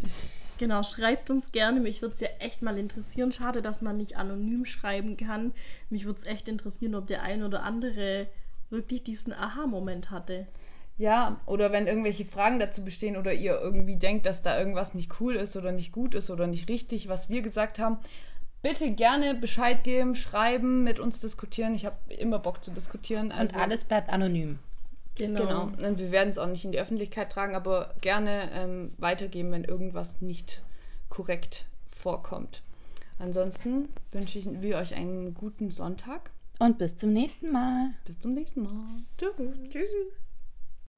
Genau, schreibt uns gerne. Mich würde es ja echt mal interessieren. Schade, dass man nicht anonym schreiben kann. Mich würde es echt interessieren, ob der ein oder andere wirklich diesen Aha-Moment hatte. Ja, oder wenn irgendwelche Fragen dazu bestehen oder ihr irgendwie denkt, dass da irgendwas nicht cool ist oder nicht gut ist oder nicht richtig, was wir gesagt haben, bitte gerne Bescheid geben, schreiben, mit uns diskutieren. Ich habe immer Bock zu diskutieren. Also, Und alles bleibt anonym. Genau. Genau. Und wir werden es auch nicht in die Öffentlichkeit tragen, aber gerne ähm, weitergeben, wenn irgendwas nicht korrekt vorkommt. Ansonsten wünsche ich wir euch einen guten Sonntag. Und bis zum nächsten Mal. Bis zum nächsten Mal. Tschüss. Tschüss.